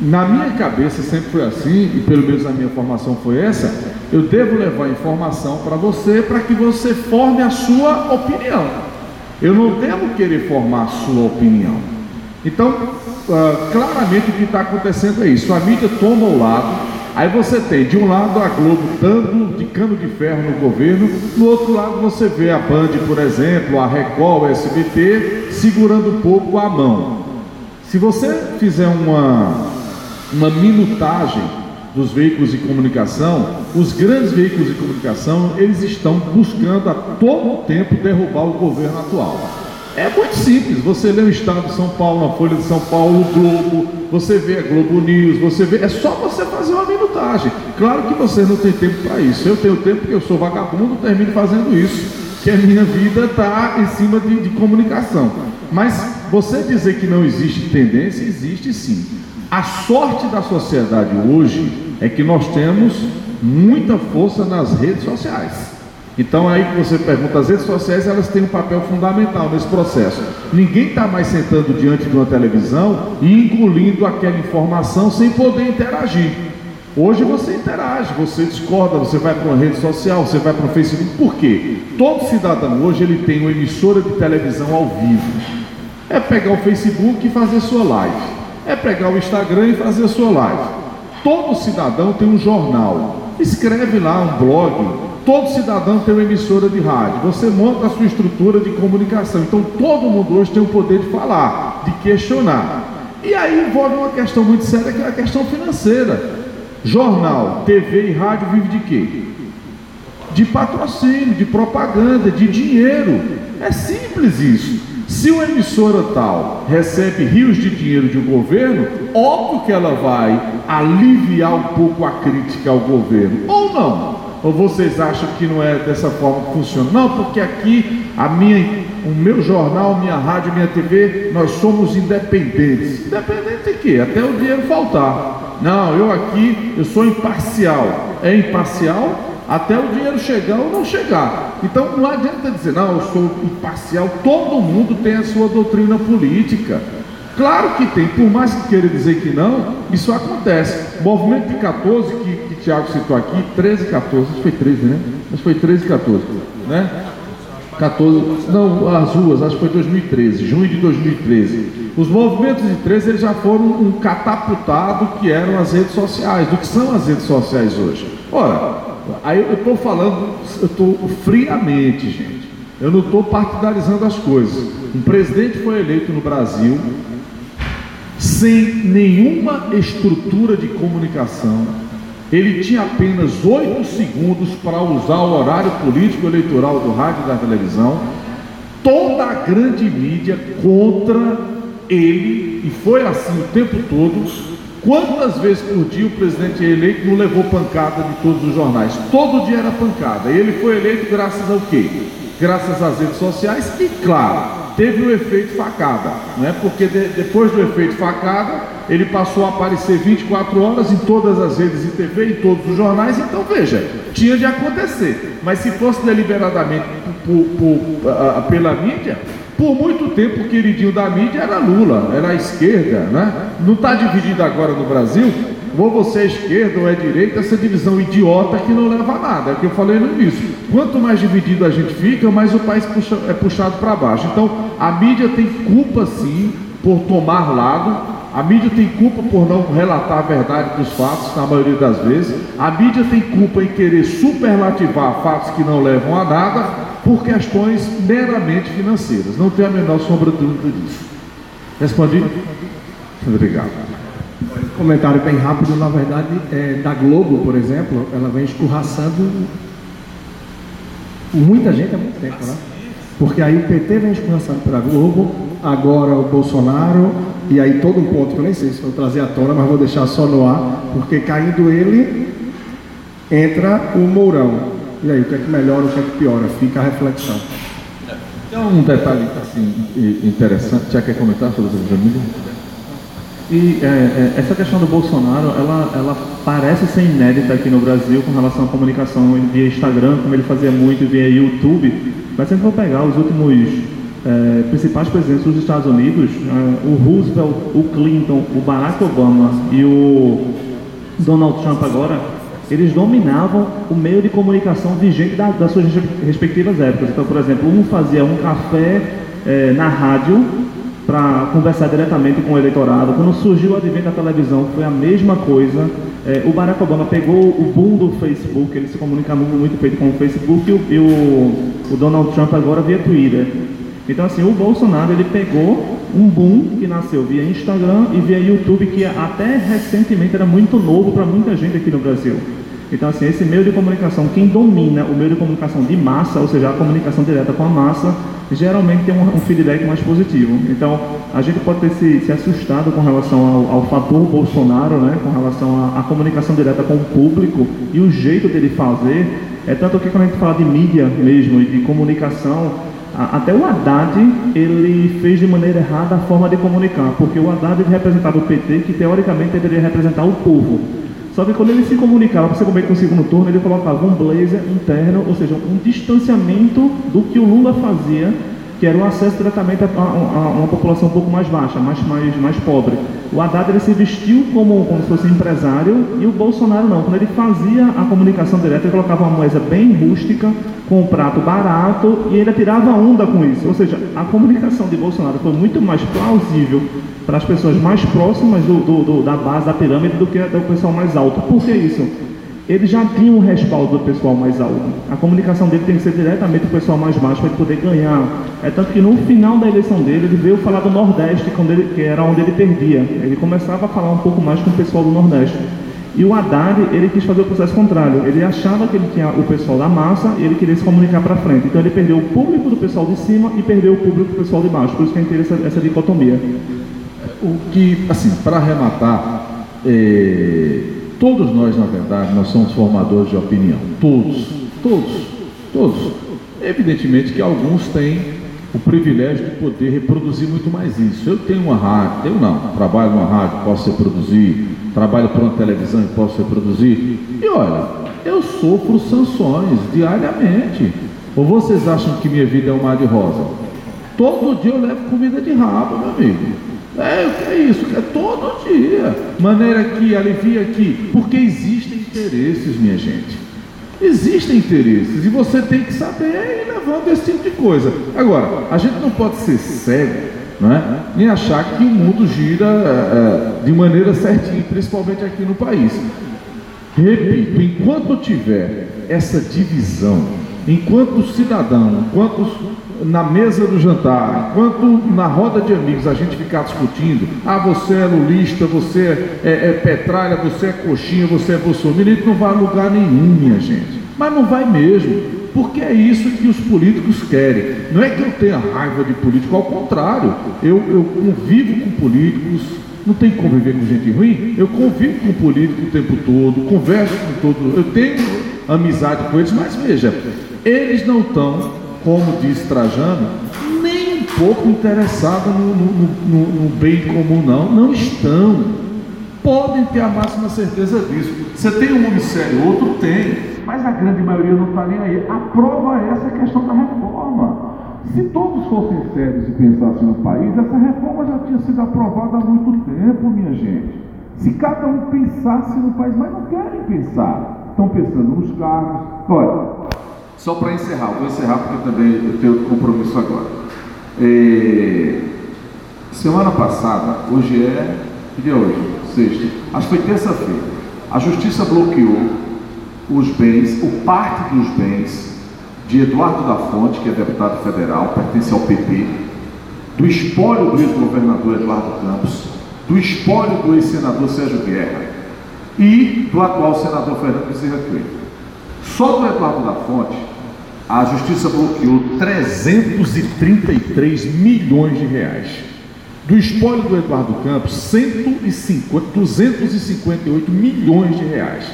Na minha cabeça sempre foi assim, e pelo menos a minha formação foi essa, eu devo levar informação para você para que você forme a sua opinião. Eu não devo querer formar a sua opinião. Então, uh, claramente o que está acontecendo é isso. A mídia toma o lado, aí você tem de um lado a Globo dando de cano de ferro no governo, do outro lado você vê a Band, por exemplo, a Record, o SBT, segurando um pouco a mão. Se você fizer uma uma minutagem dos veículos de comunicação, os grandes veículos de comunicação, eles estão buscando a todo tempo derrubar o governo atual. É muito simples, você lê o Estado de São Paulo, na Folha de São Paulo, o Globo, você vê a Globo News, você vê, é só você fazer uma minutagem. Claro que você não tem tempo para isso. Eu tenho tempo porque eu sou vagabundo, termino fazendo isso, que a minha vida está em cima de, de comunicação. Mas você dizer que não existe tendência, existe sim. A sorte da sociedade hoje é que nós temos muita força nas redes sociais. Então aí que você pergunta, as redes sociais elas têm um papel fundamental nesse processo. Ninguém está mais sentando diante de uma televisão e engolindo aquela informação sem poder interagir. Hoje você interage, você discorda, você vai para uma rede social, você vai para o Facebook. Por quê? Todo cidadão hoje ele tem uma emissora de televisão ao vivo. É pegar o Facebook e fazer sua live é pegar o Instagram e fazer a sua live. Todo cidadão tem um jornal, escreve lá um blog. Todo cidadão tem uma emissora de rádio. Você monta a sua estrutura de comunicação. Então todo mundo hoje tem o poder de falar. de questionar. E aí envolve uma questão muito séria que é a questão financeira. Jornal, TV e rádio vive de quê? De patrocínio, de propaganda, de dinheiro. É simples isso. Se uma emissora tal recebe rios de dinheiro de um governo, óbvio que ela vai aliviar um pouco a crítica ao governo, ou não? Ou vocês acham que não é dessa forma que funciona? Não, porque aqui a minha, o meu jornal, minha rádio, minha TV, nós somos independentes. Independente de quê? Até o dinheiro faltar. Não, eu aqui, eu sou imparcial. É imparcial até o dinheiro chegar ou não chegar. Então não adianta dizer, não, eu sou imparcial. Todo mundo tem a sua doutrina política. Claro que tem, por mais que queira dizer que não, isso acontece. O movimento de 14, que, que Tiago citou aqui, 13 e 14, acho que foi 13, né? Acho que foi 13 e 14, né? 14, não, as ruas, acho que foi 2013, junho de 2013. Os movimentos de 13 eles já foram um catapultado que eram as redes sociais, do que são as redes sociais hoje. Ora, aí eu estou falando, eu estou friamente, gente. Eu não estou partidarizando as coisas. Um presidente foi eleito no Brasil sem nenhuma estrutura de comunicação. Ele tinha apenas oito segundos para usar o horário político eleitoral do rádio e da televisão. Toda a grande mídia contra ele, e foi assim o tempo todo. Quantas vezes por dia o presidente eleito não levou pancada de todos os jornais? Todo dia era pancada. Ele foi eleito graças ao quê? Graças às redes sociais e, claro, teve o efeito facada, né? porque de, depois do efeito facada, ele passou a aparecer 24 horas em todas as redes de TV, em todos os jornais, então veja, tinha de acontecer. Mas se fosse deliberadamente por, por, por, pela mídia, por muito tempo o queridinho da mídia era Lula, era a esquerda, né? Não está dividido agora no Brasil, ou você é esquerda ou é direita, essa divisão idiota que não leva a nada. É o que eu falei no início. Quanto mais dividido a gente fica, mais o país puxa, é puxado para baixo. Então, a mídia tem culpa sim por tomar lado. A mídia tem culpa por não relatar a verdade dos fatos, na maioria das vezes. A mídia tem culpa em querer superlativar fatos que não levam a nada por questões meramente financeiras. Não tem a menor sombra de dúvida disso. Respondi? Obrigado comentário bem rápido, na verdade, é, da Globo, por exemplo, ela vem escorraçando muita gente há muito tempo, né? Porque aí o PT vem escorraçando pela Globo, agora o Bolsonaro, e aí todo um ponto que eu nem sei se vou trazer à tona, mas vou deixar só no ar, porque caindo ele, entra o Mourão. E aí, o que é que melhora, o que é que piora? Fica a reflexão. Tem um detalhe assim, interessante, já quer comentar sobre essa família? E é, é, essa questão do Bolsonaro, ela, ela parece ser inédita aqui no Brasil com relação à comunicação via Instagram, como ele fazia muito via YouTube. Mas se a gente for pegar os últimos é, principais presidentes dos Estados Unidos, é, o Roosevelt, o Clinton, o Barack Obama e o Donald Trump agora, eles dominavam o meio de comunicação vigente da, das suas respectivas épocas. Então, por exemplo, um fazia um café é, na rádio para conversar diretamente com o eleitorado. Quando surgiu o advento da televisão, foi a mesma coisa. É, o Barack Obama pegou o boom do Facebook, ele se comunica muito feito com o Facebook, e, o, e o, o Donald Trump agora via Twitter. Então, assim, o Bolsonaro ele pegou um boom que nasceu via Instagram e via YouTube, que até recentemente era muito novo para muita gente aqui no Brasil. Então, assim, esse meio de comunicação, quem domina o meio de comunicação de massa, ou seja, a comunicação direta com a massa, geralmente tem um, um feedback mais positivo. Então, a gente pode ter se, se assustado com relação ao, ao fator Bolsonaro, né, com relação à, comunicação direta com o público e o jeito dele fazer. É tanto que quando a gente fala de mídia mesmo e de comunicação, até o Haddad, ele fez de maneira errada a forma de comunicar, porque o Haddad representava o PT, que teoricamente deveria representar o povo. Só que quando ele se comunicava, para você comer com o segundo turno, ele colocava um blazer interno, ou seja, um distanciamento do que o Lula fazia, que era o acesso diretamente a, a, a uma população um pouco mais baixa, mais, mais, mais pobre. O Haddad ele se vestiu como, como se fosse empresário e o Bolsonaro não. Quando ele fazia a comunicação direta, ele colocava uma moeda bem rústica, com um prato barato e ainda tirava onda com isso. Ou seja, a comunicação de Bolsonaro foi muito mais plausível para as pessoas mais próximas do, do, do, da base da pirâmide do que do pessoal mais alto. Por que isso? Ele já tinha um respaldo do pessoal mais alto. A comunicação dele tem que ser diretamente o pessoal mais baixo para ele poder ganhar. É tanto que no final da eleição dele, ele veio falar do Nordeste, ele, que era onde ele perdia. Ele começava a falar um pouco mais com o pessoal do Nordeste. E o Haddad, ele quis fazer o processo contrário. Ele achava que ele tinha o pessoal da massa e ele queria se comunicar para frente. Então ele perdeu o público do pessoal de cima e perdeu o público do pessoal de baixo. Por isso que a gente tem essa, essa dicotomia. O que, assim, para arrematar, é Todos nós, na verdade, nós somos formadores de opinião. Todos, todos, todos. Evidentemente que alguns têm o privilégio de poder reproduzir muito mais isso. Eu tenho uma rádio, eu não, trabalho numa rádio, posso reproduzir, trabalho para uma televisão e posso reproduzir. E olha, eu sofro sanções diariamente. Ou vocês acham que minha vida é um mar de rosa? Todo dia eu levo comida de rabo, meu amigo. É, é isso, é todo dia. Maneira que alivia aqui, porque existem interesses, minha gente. Existem interesses e você tem que saber ir levando esse tipo de coisa. Agora, a gente não pode ser cego, não é? nem achar que o mundo gira é, é de maneira certinha, principalmente aqui no país. Repito, enquanto tiver essa divisão, enquanto cidadão, enquanto na mesa do jantar, enquanto na roda de amigos a gente ficar discutindo, ah, você é lulista, você é, é, é petralha, você é coxinha, você é bolsonaro, não vai a lugar nenhum, minha gente. Mas não vai mesmo, porque é isso que os políticos querem. Não é que eu tenha raiva de político, ao contrário, eu, eu convivo com políticos, não tem que conviver com gente ruim, eu convivo com político o tempo todo, converso com todos, eu tenho amizade com eles, mas veja, eles não estão como diz Trajano, nem um pouco interessados no, no, no, no, bem comum, não. Não estão. Podem ter a máxima certeza disso. Você tem um homem sério, outro tem, mas a grande maioria não está nem aí. A prova é essa questão da reforma. Se todos fossem sérios e pensassem no país, essa reforma já tinha sido aprovada há muito tempo, minha gente. Se cada um pensasse no país, mas não querem pensar. Estão pensando nos carros. Olha, só para encerrar, vou encerrar porque também eu tenho compromisso agora. É, semana passada, hoje é. Que dia é hoje? Sexta. Acho que foi terça-feira. A justiça bloqueou os bens, o parte dos bens de Eduardo da Fonte, que é deputado federal, pertence ao PP, do espólio do ex-governador Eduardo Campos, do espólio do ex-senador Sérgio Guerra e do atual senador Fernando Bezerra Coelho. Só do Eduardo da Fonte, a justiça bloqueou 333 milhões de reais. Do espólio do Eduardo Campos, 150, 258 milhões de reais.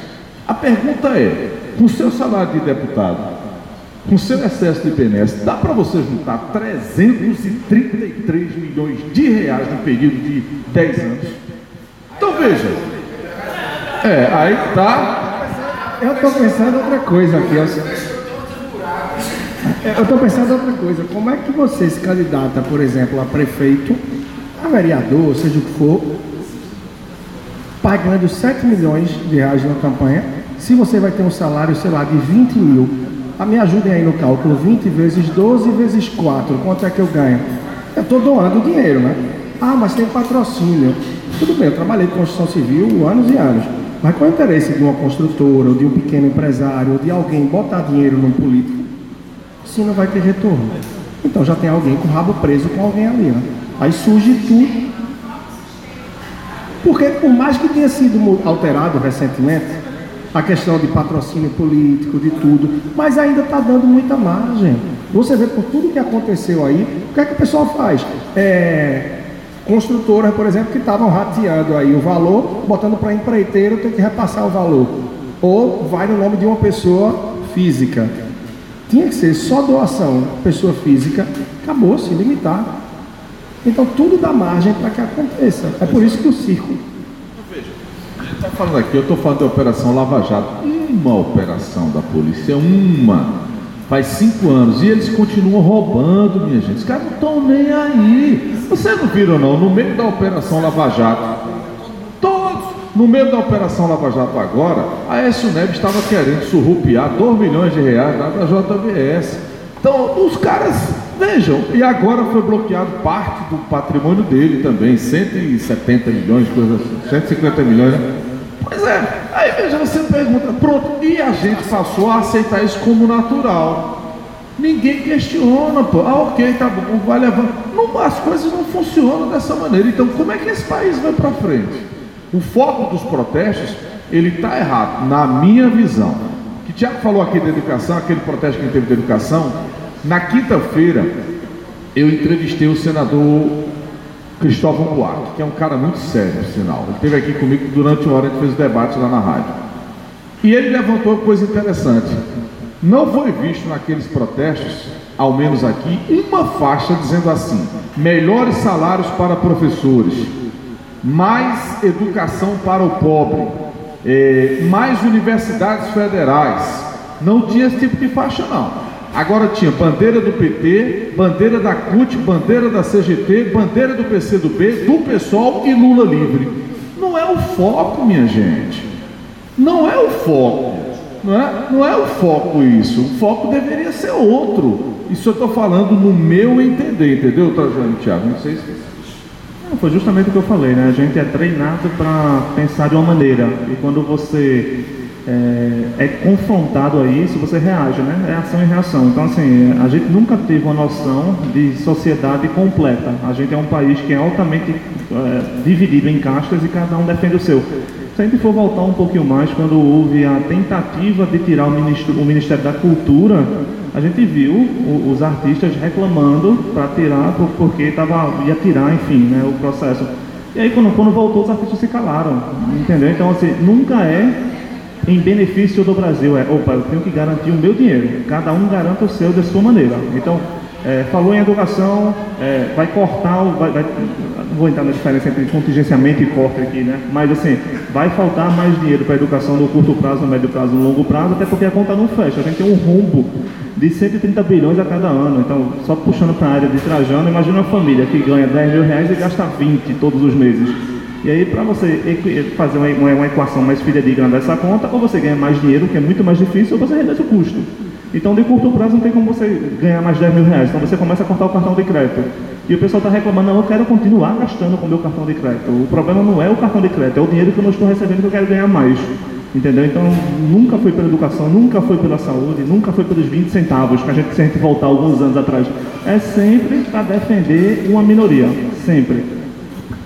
A pergunta é: com seu salário de deputado, com seu excesso de benesse, dá para você juntar 333 milhões de reais no período de 10 anos? Então veja. É, aí tá. Eu estou pensando outra coisa aqui. Eu estou pensando outra coisa. Como é que você se candidata, por exemplo, a prefeito, a vereador, seja o que for, pagando 7 milhões de reais na campanha, se você vai ter um salário, sei lá, de 20 mil. A me ajudem aí no cálculo, 20 vezes 12 vezes 4, quanto é que eu ganho? Eu estou doando dinheiro, né? Ah, mas tem patrocínio. Tudo bem, eu trabalhei com construção civil anos e anos. Mas qual é o interesse de uma construtora, ou de um pequeno empresário, ou de alguém botar dinheiro num político se não vai ter retorno? Então já tem alguém com o rabo preso com alguém ali. Né? Aí surge tudo. Porque por mais que tenha sido alterado recentemente, a questão de patrocínio político, de tudo, mas ainda está dando muita margem. Você vê por tudo que aconteceu aí, o que é que o pessoal faz? É, construtoras, por exemplo, que estavam rateando aí o valor, botando para empreiteiro, tem que repassar o valor. Ou vai no nome de uma pessoa física. Tinha que ser só doação, pessoa física, acabou, se limitar. Então tudo dá margem para que aconteça. É por isso que o circo. Veja, a gente está falando aqui, eu estou falando da Operação Lava Jato. Uma operação da polícia, uma faz cinco anos, e eles continuam roubando, minha gente. Os caras não estão nem aí. Vocês não viram não, no meio da Operação Lava Jato, no meio da Operação Lava Jato agora, a Écio Neves estava querendo surrupiar 2 milhões de reais da JBS. Então, os caras, vejam, e agora foi bloqueado parte do patrimônio dele também, 170 milhões, coisa assim, 150 milhões, né? Pois é, aí veja, você pergunta, pronto, e a gente passou a aceitar isso como natural. Ninguém questiona, pô. Ah, ok, tá bom, vai levando. Não, as coisas não funcionam dessa maneira. Então, como é que esse país vai para frente? O foco dos protestos, ele está errado, na minha visão. Que Tiago falou aqui da educação, aquele protesto que teve da educação. Na quinta-feira, eu entrevistei o senador Cristóvão Buarque, que é um cara muito sério, por sinal. Ele esteve aqui comigo durante uma hora, a gente fez o debate lá na rádio. E ele levantou uma coisa interessante. Não foi visto naqueles protestos, ao menos aqui, uma faixa dizendo assim: melhores salários para professores, mais educação para o pobre, é, mais universidades federais. Não tinha esse tipo de faixa, não. Agora tinha bandeira do PT, bandeira da CUT, bandeira da CGT, bandeira do PCdoB, do PSOL e Lula livre. Não é o foco, minha gente. Não é o foco. Não é, não é o foco isso. O foco deveria ser outro. Isso eu estou falando no meu entender, entendeu, Trajano Tiago? Não sei se. Foi justamente o que eu falei, né? A gente é treinado para pensar de uma maneira. E quando você é, é, confrontado a isso, você reage, né? É ação e reação. Então, assim, a gente nunca teve uma noção de sociedade completa. A gente é um país que é altamente é, dividido em castas e cada um defende o seu. Se a gente for voltar um pouquinho mais, quando houve a tentativa de tirar o Ministério, o ministério da Cultura, a gente viu os artistas reclamando para tirar, porque tava, ia tirar, enfim, né, o processo. E aí, quando, quando voltou, os artistas se calaram, entendeu? Então, assim, nunca é em benefício do Brasil. É, opa, eu tenho que garantir o meu dinheiro. Cada um garanta o seu da sua maneira. Então, é, falou em educação, é, vai cortar, vai, vai, não vou entrar na diferença entre contingenciamento e corte aqui, né? Mas assim, vai faltar mais dinheiro para a educação no curto prazo, no médio prazo, no longo prazo, até porque a conta não fecha. A gente tem um rombo de 130 bilhões a cada ano. Então, só puxando para a área de Trajano, imagina uma família que ganha 10 mil reais e gasta 20 todos os meses. E aí, para você fazer uma, uma, equação mais fidedigna dessa conta, ou você ganha mais dinheiro, que é muito mais difícil, ou você reduz o custo. Então, de curto prazo, não tem como você ganhar mais 10 mil reais. Então, você começa a cortar o cartão de crédito. E o pessoal está reclamando, não, eu quero continuar gastando com o meu cartão de crédito. O problema não é o cartão de crédito, é o dinheiro que eu não estou recebendo que eu quero ganhar mais. Entendeu? Então, nunca foi pela educação, nunca foi pela saúde, nunca foi pelos 20 centavos, que a gente, se a gente voltar alguns anos atrás. É sempre para defender uma minoria. Sempre.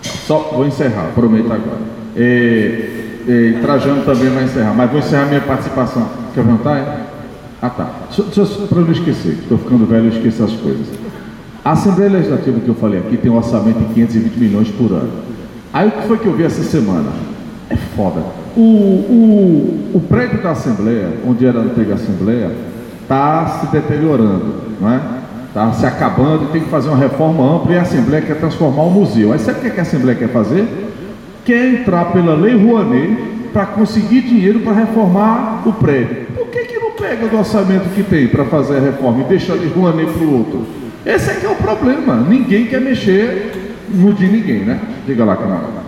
Só vou encerrar, prometo agora. É, é, Trajano também vai encerrar, mas vou encerrar minha participação. Quer perguntar? É? Ah, tá. Para não esquecer, estou ficando velho, eu esqueço as coisas. A Assembleia Legislativa que eu falei aqui tem um orçamento de 520 milhões por ano. Aí o que foi que eu vi essa semana? É foda. O, o, o prédio da Assembleia, onde era a antiga Assembleia, está se deteriorando, não é? Está se acabando e tem que fazer uma reforma ampla e a Assembleia quer transformar o museu. Aí sabe o que, é que a Assembleia quer fazer? Quer entrar pela Lei Rouanet para conseguir dinheiro para reformar o prédio. Por que, que pega do orçamento que tem para fazer a reforma e deixa a Lei Rouanet para o outro? Esse é que é o problema. Ninguém quer mexer no de ninguém, né? Diga lá, camarada.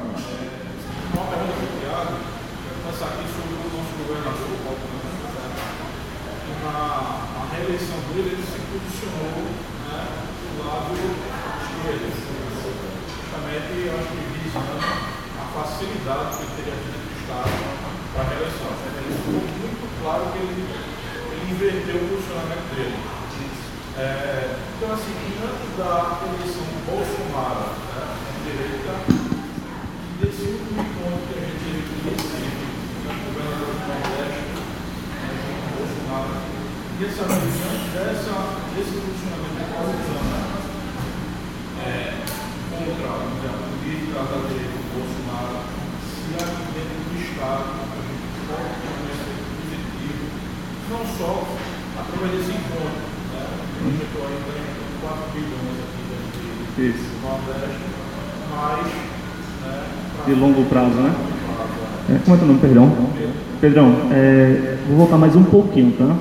Pedrão, é, vou voltar mais um pouquinho, tá?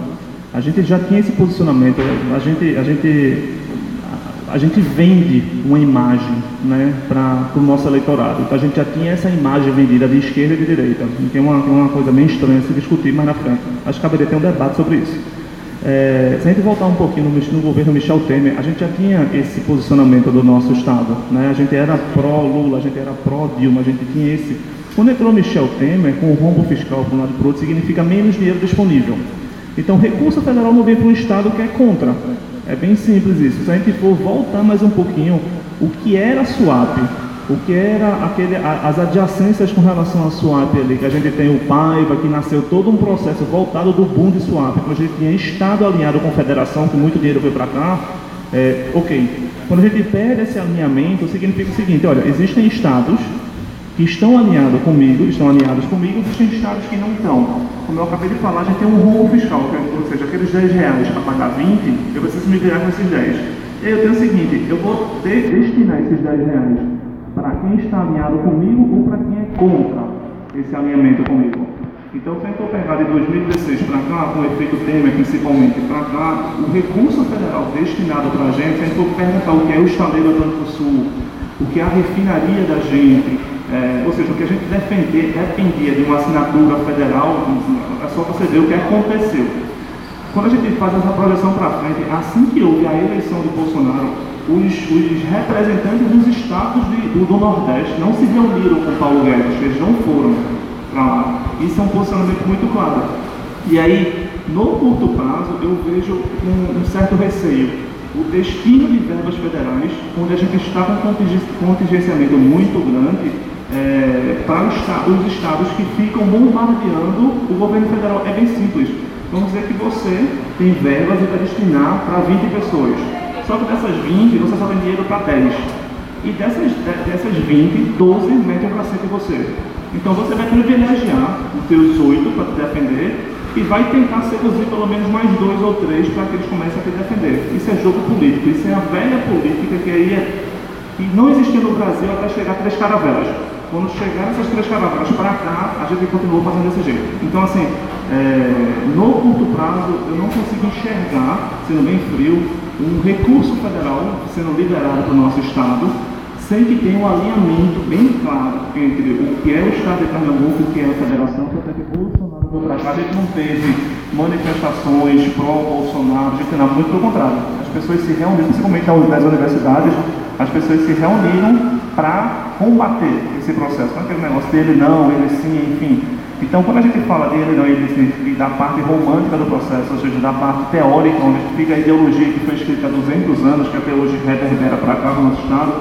A gente já tinha esse posicionamento, a gente, a gente, a gente vende uma imagem né, para o nosso eleitorado. Então a gente já tinha essa imagem vendida de esquerda e de direita. Tem uma, uma coisa bem estranha se discutir mais na frente. Acho que caberia ter um debate sobre isso. É, se a gente voltar um pouquinho no, no, governo Michel Temer, a gente já tinha esse posicionamento do nosso Estado. Né? A gente era pró-Lula, a gente era pró-Dilma, a gente tinha esse Quando entrou Michel Temer, com o rombo fiscal para um lado e para o outro, significa menos dinheiro disponível. Então, recurso federal não vem para um Estado que é contra. É bem simples isso. Se a gente for voltar mais um pouquinho, o que era a SWAP? O que era aquele, as adjacências com relação à SWAP ali, que a gente tem o Paiva, que nasceu todo um processo voltado do boom de SWAP, que a gente tinha Estado alinhado com federação, que muito dinheiro foi para cá, é, ok. Quando a gente perde esse alinhamento, significa o seguinte, olha, existem estados que estão alinhados comigo, estão alinhados comigo, existem estados que não estão. Como eu acabei de falar, a gente tem um rombo fiscal, é, ou seja, aqueles 10 reais para pagar 20, eu preciso migrar com esses 10. E aí eu tenho o seguinte, eu vou de, destinar esses 10 reais para quem está alinhado comigo ou para quem é contra esse alinhamento comigo. Então, se gente pegar de 2016 para cá, com o efeito Temer principalmente, para cá, o recurso federal destinado para a gente, se for perguntar o que é o estaleiro Atlântico Sul, o que é a refinaria da gente, é, ou seja, o que a gente defender, dependia de uma assinatura federal, é só você ver o que aconteceu. Quando a gente faz essa projeção para frente, assim que houve a eleição de Bolsonaro, os, os representantes dos estados de, do, do, Nordeste não se reuniram com Paulo Guedes, eles não foram para lá. Isso é um posicionamento muito claro. E aí, no curto prazo, eu vejo um, um certo receio o destino de verbas federais, onde a gente está com um contingenciamento muito grande, é, para os estados que ficam bombardeando o governo federal. É bem simples. Vamos dizer que você tem verbas vai destinar para 20 pessoas. Só que dessas 20, você só tem dinheiro para 10. E dessas, dessas 20, 12 metem para cima de você. Então você vai privilegiar os teus 8 para te defender e vai tentar seduzir pelo menos mais dois ou três para que eles comecem a te defender. Isso é jogo político, isso é a velha política que aí é, não existia no Brasil até chegar três caravelas. Quando chegaram essas três caravelas para cá, a gente continuou fazendo desse jeito. Então, assim, é, no curto prazo, eu não consigo enxergar, sendo bem frio, um recurso federal sendo liberado para o nosso Estado, sem que tenha um alinhamento bem claro entre o que é o Estado de Pernambuco e o que é a Federação, que até que Bolsonaro veio para cá, a gente não teve manifestações pró-Bolsonaro, a gente não, muito pelo contrário. As pessoas se reuniram, principalmente nas universidades, as pessoas se reuniram para combater esse processo. Não é aquele negócio dele não, ele sim, enfim. Então, quando a gente fala dele não, ele sim, da parte romântica do processo, ou seja, da parte teórica, onde fica a ideologia que foi escrita há 200 anos, que até hoje reverbera para cá no nosso Estado,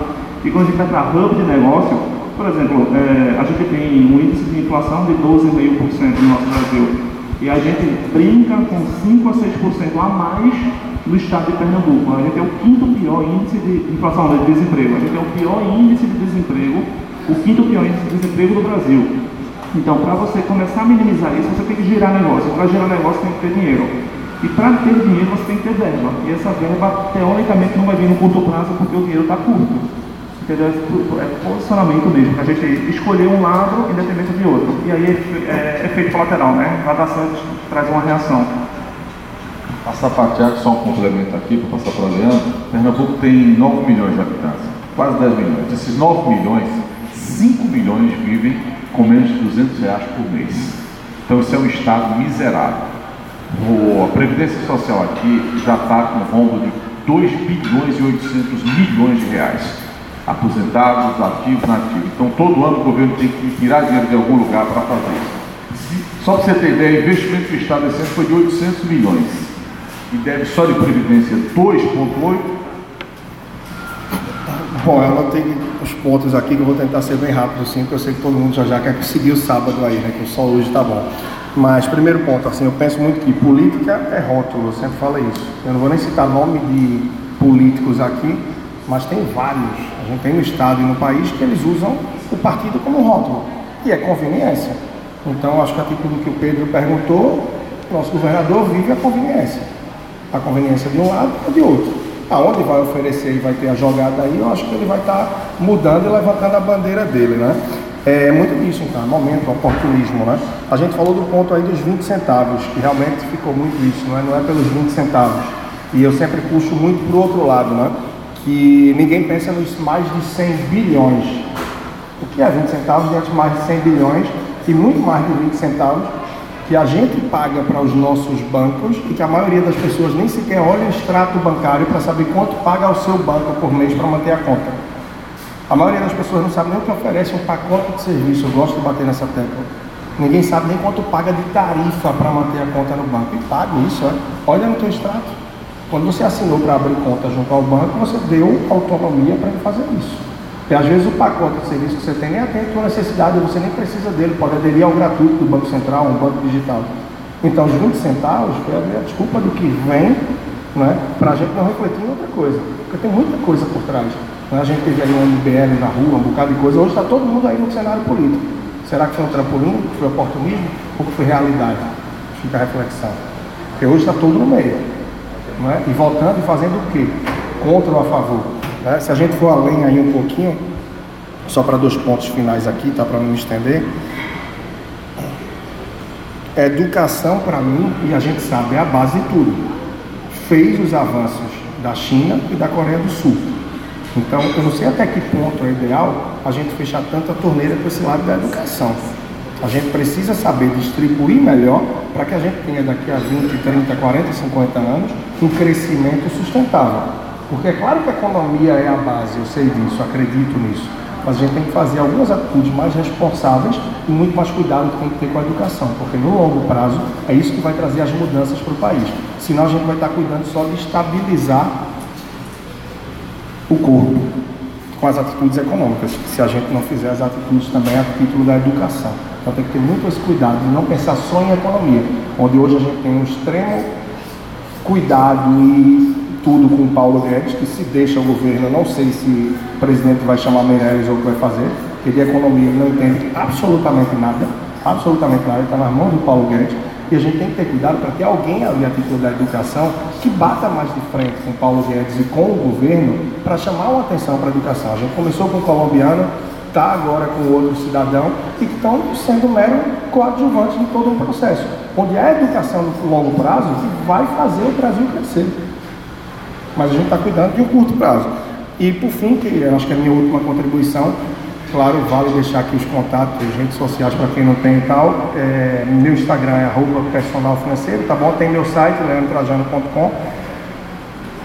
e quando a gente vai para hub de negócio, por exemplo, é, a gente tem um índice de inflação de 12,5% no nosso Brasil. E a gente brinca com 5 a 6% a mais no estado de Pernambuco. A gente é o quinto pior índice de inflação de desemprego. A gente é o pior índice de desemprego, o quinto pior índice de desemprego do Brasil. Então, para você começar a minimizar isso, você tem que girar negócio. Para girar negócio, tem que ter dinheiro. E para ter dinheiro, você tem que ter verba. E essa verba, teoricamente, não vai vir no curto prazo porque o dinheiro está curto. Entendeu? É, é posicionamento mesmo, para a gente escolher um lado em detrimento de outro. E aí, é, é efeito colateral, né? Gradação traz uma reação. Para Tiago, só um complemento aqui, para passar para o Leandro. Pernambuco tem 9 milhões de habitantes, quase 10 milhões. Desses 9 milhões, 5 milhões vivem com menos de 200 reais por mês. Então isso é um estado miserável. O, a Previdência Social aqui já está com um rombo de 2 bilhões e 800 milhões de reais. Aposentados, ativos, nativos. Então todo ano o governo tem que tirar dinheiro de algum lugar para fazer isso. Só para você ter ideia, o investimento do Estado esse ano foi de 800 milhões e deve só de previdência 2,8. Bom, eu anotei os pontos aqui que eu vou tentar ser bem rápido, assim, porque eu sei que todo mundo já já quer seguir o sábado aí, né? Que o sol hoje tá bom. Mas, primeiro ponto, assim, eu penso muito que política é rótulo, eu sempre falo isso. Eu não vou nem citar nome de políticos aqui, mas tem vários. A gente tem no Estado e no país que eles usam o partido como rótulo, e é conveniência. Então, acho que a título que o Pedro perguntou, nosso governador vive a conveniência a conveniência de um lado ou de outro. Aonde vai oferecer e vai ter a jogada aí, eu acho que ele vai estar tá mudando e levantando a bandeira dele, né? É muito disso, então, momento, oportunismo, né? A gente falou do ponto aí dos 20 centavos, que realmente ficou muito isso, não é, não é pelos 20 centavos. E eu sempre puxo muito para o outro lado, né? Que ninguém pensa nos mais de 100 bilhões. O que é 20 centavos diante de mais de 100 bilhões e muito mais de 20 centavos que a gente paga para os nossos bancos e que a maioria das pessoas nem sequer olha o extrato bancário para saber quanto paga o seu banco por mês para manter a conta. A maioria das pessoas não sabe nem o que oferece um pacote de serviço. Eu gosto de bater nessa tecla. Ninguém sabe nem quanto paga de tarifa para manter a conta no banco. E paga isso, é. Olha no teu extrato. Quando você assinou para abrir conta junto ao banco, você deu autonomia para ele fazer isso. E às vezes o pacote de serviço que você tem nem atende a tua necessidade, você nem precisa dele, pode aderir ao gratuito do Banco Central, um banco digital. Então, os 20 centavos foi a desculpa do que vem né, para a gente não refletir em outra coisa. Porque tem muita coisa por trás. Né? A gente teve aí um MBL na rua, um bocado de coisa. Hoje está todo mundo aí no cenário político. Será que foi um trampolim, foi oportunismo ou foi realidade? Fica a reflexão. Porque hoje está todo no meio. Né? E voltando e fazendo o quê? Contra ou a favor? Né? Se a gente for além aí um pouquinho, só para dois pontos finais aqui, tá? Para não me estender. Educação, para mim, e a gente sabe, é a base de tudo. Fez os avanços da China e da Coreia do Sul. Então, eu não sei até que ponto é ideal a gente fechar tanta torneira com esse lado da educação. A gente precisa saber distribuir melhor para que a gente tenha daqui a 20, 30, 40, 50 anos um crescimento sustentável. Porque é claro que a economia é a base, eu sei disso, acredito nisso. Mas a gente tem que fazer algumas atitudes mais responsáveis e muito mais cuidado que tem que ter com a educação, porque no longo prazo é isso que vai trazer as mudanças para o país. Senão a gente vai estar cuidando só de estabilizar o corpo com as atitudes econômicas, se a gente não fizer as atitudes também a título da educação. Então tem que ter muito esse cuidado de não pensar só em economia, onde hoje a gente tem um extremo cuidado e tudo com o Paulo Guedes, que se deixa o governo, não sei se o presidente vai chamar Meirelles ou o que vai fazer, porque de economia ele não entende absolutamente nada, absolutamente nada, está nas mãos do Paulo Guedes, e a gente tem que ter cuidado para ter alguém ali a título da educação que bata mais de frente com Paulo Guedes e com o governo para chamar uma atenção para a educação. A gente começou com o colombiano, está agora com outro cidadão e que estão sendo mero coadjuvantes de todo um processo, onde é a educação no longo prazo que vai fazer o Brasil crescer mas a gente está cuidando de um curto prazo. E por fim, que eu acho que é a minha última contribuição, claro, vale deixar aqui os contatos, as redes sociais para quem não tem e tal. É, meu Instagram é arroba personal financeiro, tá bom? Tem meu site, leandrotrajano.com.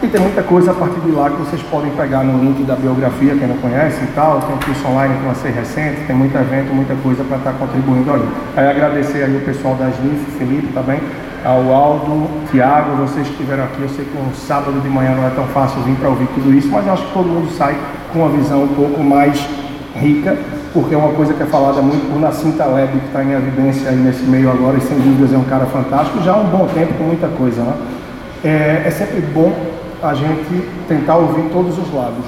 E tem muita coisa a partir de lá que vocês podem pegar no link da biografia, quem não conhece e tal. Tem um curso online que lancei recente, tem muito evento, muita coisa para estar tá contribuindo ali. Aí agradecer aí o pessoal da SNIF, Felipe também, ao Aldo, Tiago, vocês que estiveram aqui. Eu sei que um sábado de manhã não é tão fácil vir para ouvir tudo isso, mas acho que todo mundo sai com uma visão um pouco mais rica, porque é uma coisa que é falada muito por Nassim Taleb, que está em evidência aí nesse meio agora, e sem dúvidas é um cara fantástico, já há um bom tempo com muita coisa, né? É, é sempre bom a gente tentar ouvir todos os lados,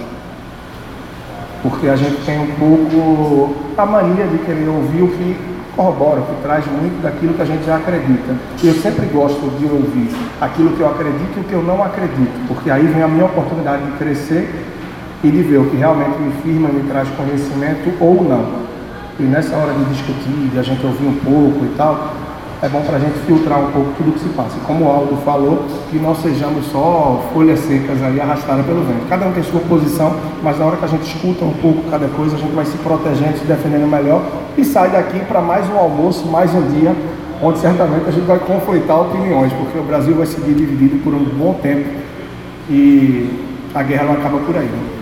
porque a gente tem um pouco a mania de querer ouvir o que corrobora, que traz muito daquilo que a gente já acredita. Eu sempre gosto de ouvir aquilo que eu acredito e o que eu não acredito, porque aí vem a minha oportunidade de crescer e de ver o que realmente me firma, me traz conhecimento ou não. E nessa hora de discutir, de a gente ouvir um pouco e tal, é bom para a gente filtrar um pouco tudo que se passa. Como o Aldo falou, que não sejamos só folhas secas aí arrastadas pelo vento. Cada um tem sua posição, mas na hora que a gente escuta um pouco cada coisa, a gente vai se protegendo, se defendendo melhor e sai daqui para mais um almoço, mais um dia, onde certamente a gente vai conflitar opiniões, porque o Brasil vai seguir dividido por um bom tempo e a guerra não acaba por aí. Né?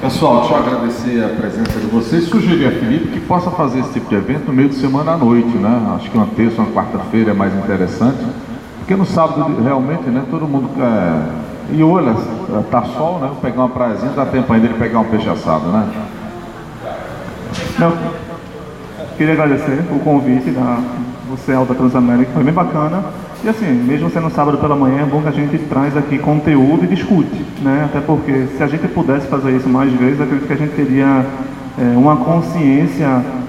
Pessoal, deixa eu agradecer a presença de vocês. Sugerir a Felipe que possa fazer esse tipo de evento no meio de semana à noite, né? Acho que uma terça, uma quarta-feira é mais interessante. Porque no sábado, realmente, né? Todo mundo quer. E olha, tá sol, né? Vou pegar uma praiazinha, dá tempo ainda de pegar um peixe assado, né? Não. Queria agradecer o convite da você, Alta Transamérica, foi bem bacana. E assim, mesmo sendo sábado pela manhã, é bom que a gente traz aqui conteúdo e discute, né? Até porque se a gente pudesse fazer isso mais vezes, acredito que a gente teria é, uma consciência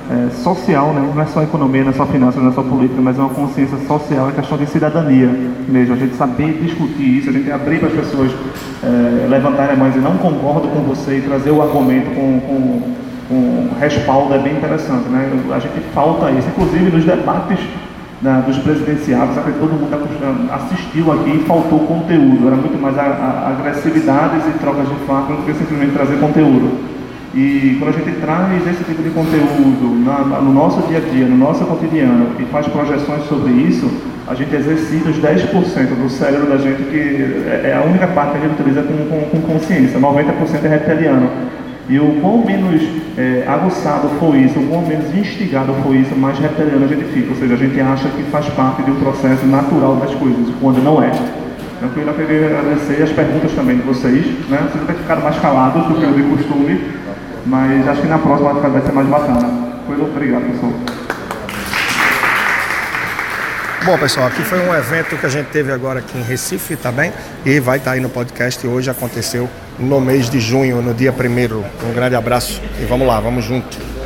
é, social, né? Não é só economia, não é só finanças, não é só política, mas é uma consciência social, é questão de cidadania mesmo. A gente saber discutir isso, a gente abrir para as pessoas é, levantarem a mão e não concordo com você e trazer o argumento com, com, com respaldo é bem interessante, né? A gente falta isso, inclusive nos debates dos presidenciáveis, que todo mundo assistiu aqui e faltou conteúdo. Era muito mais a, a agressividades e trocas de fato do que simplesmente trazer conteúdo. E quando a gente traz esse tipo de conteúdo na, no nosso dia a dia, no nosso cotidiano, e faz projeções sobre isso, a gente exercita os 10% do cérebro da gente, que é, é a única parte que a gente utiliza com, com, com consciência, 90% é reptiliano. E o quão menos é, aguçado for isso, o quão menos instigado for isso, mais reptiliano a gente fica. Ou seja, a gente acha que faz parte de um processo natural das coisas, quando não é. Tranquilo, eu queria agradecer as perguntas também de vocês. Né? Vocês até ficaram mais calados do que o de costume, mas acho que na próxima vai ser mais bacana. Muito obrigado, pessoal. Bom, pessoal, aqui foi um evento que a gente teve agora aqui em Recife, tá bem? E vai estar tá aí no podcast. Hoje aconteceu no mês de junho, no dia primeiro. Um grande abraço e vamos lá, vamos junto.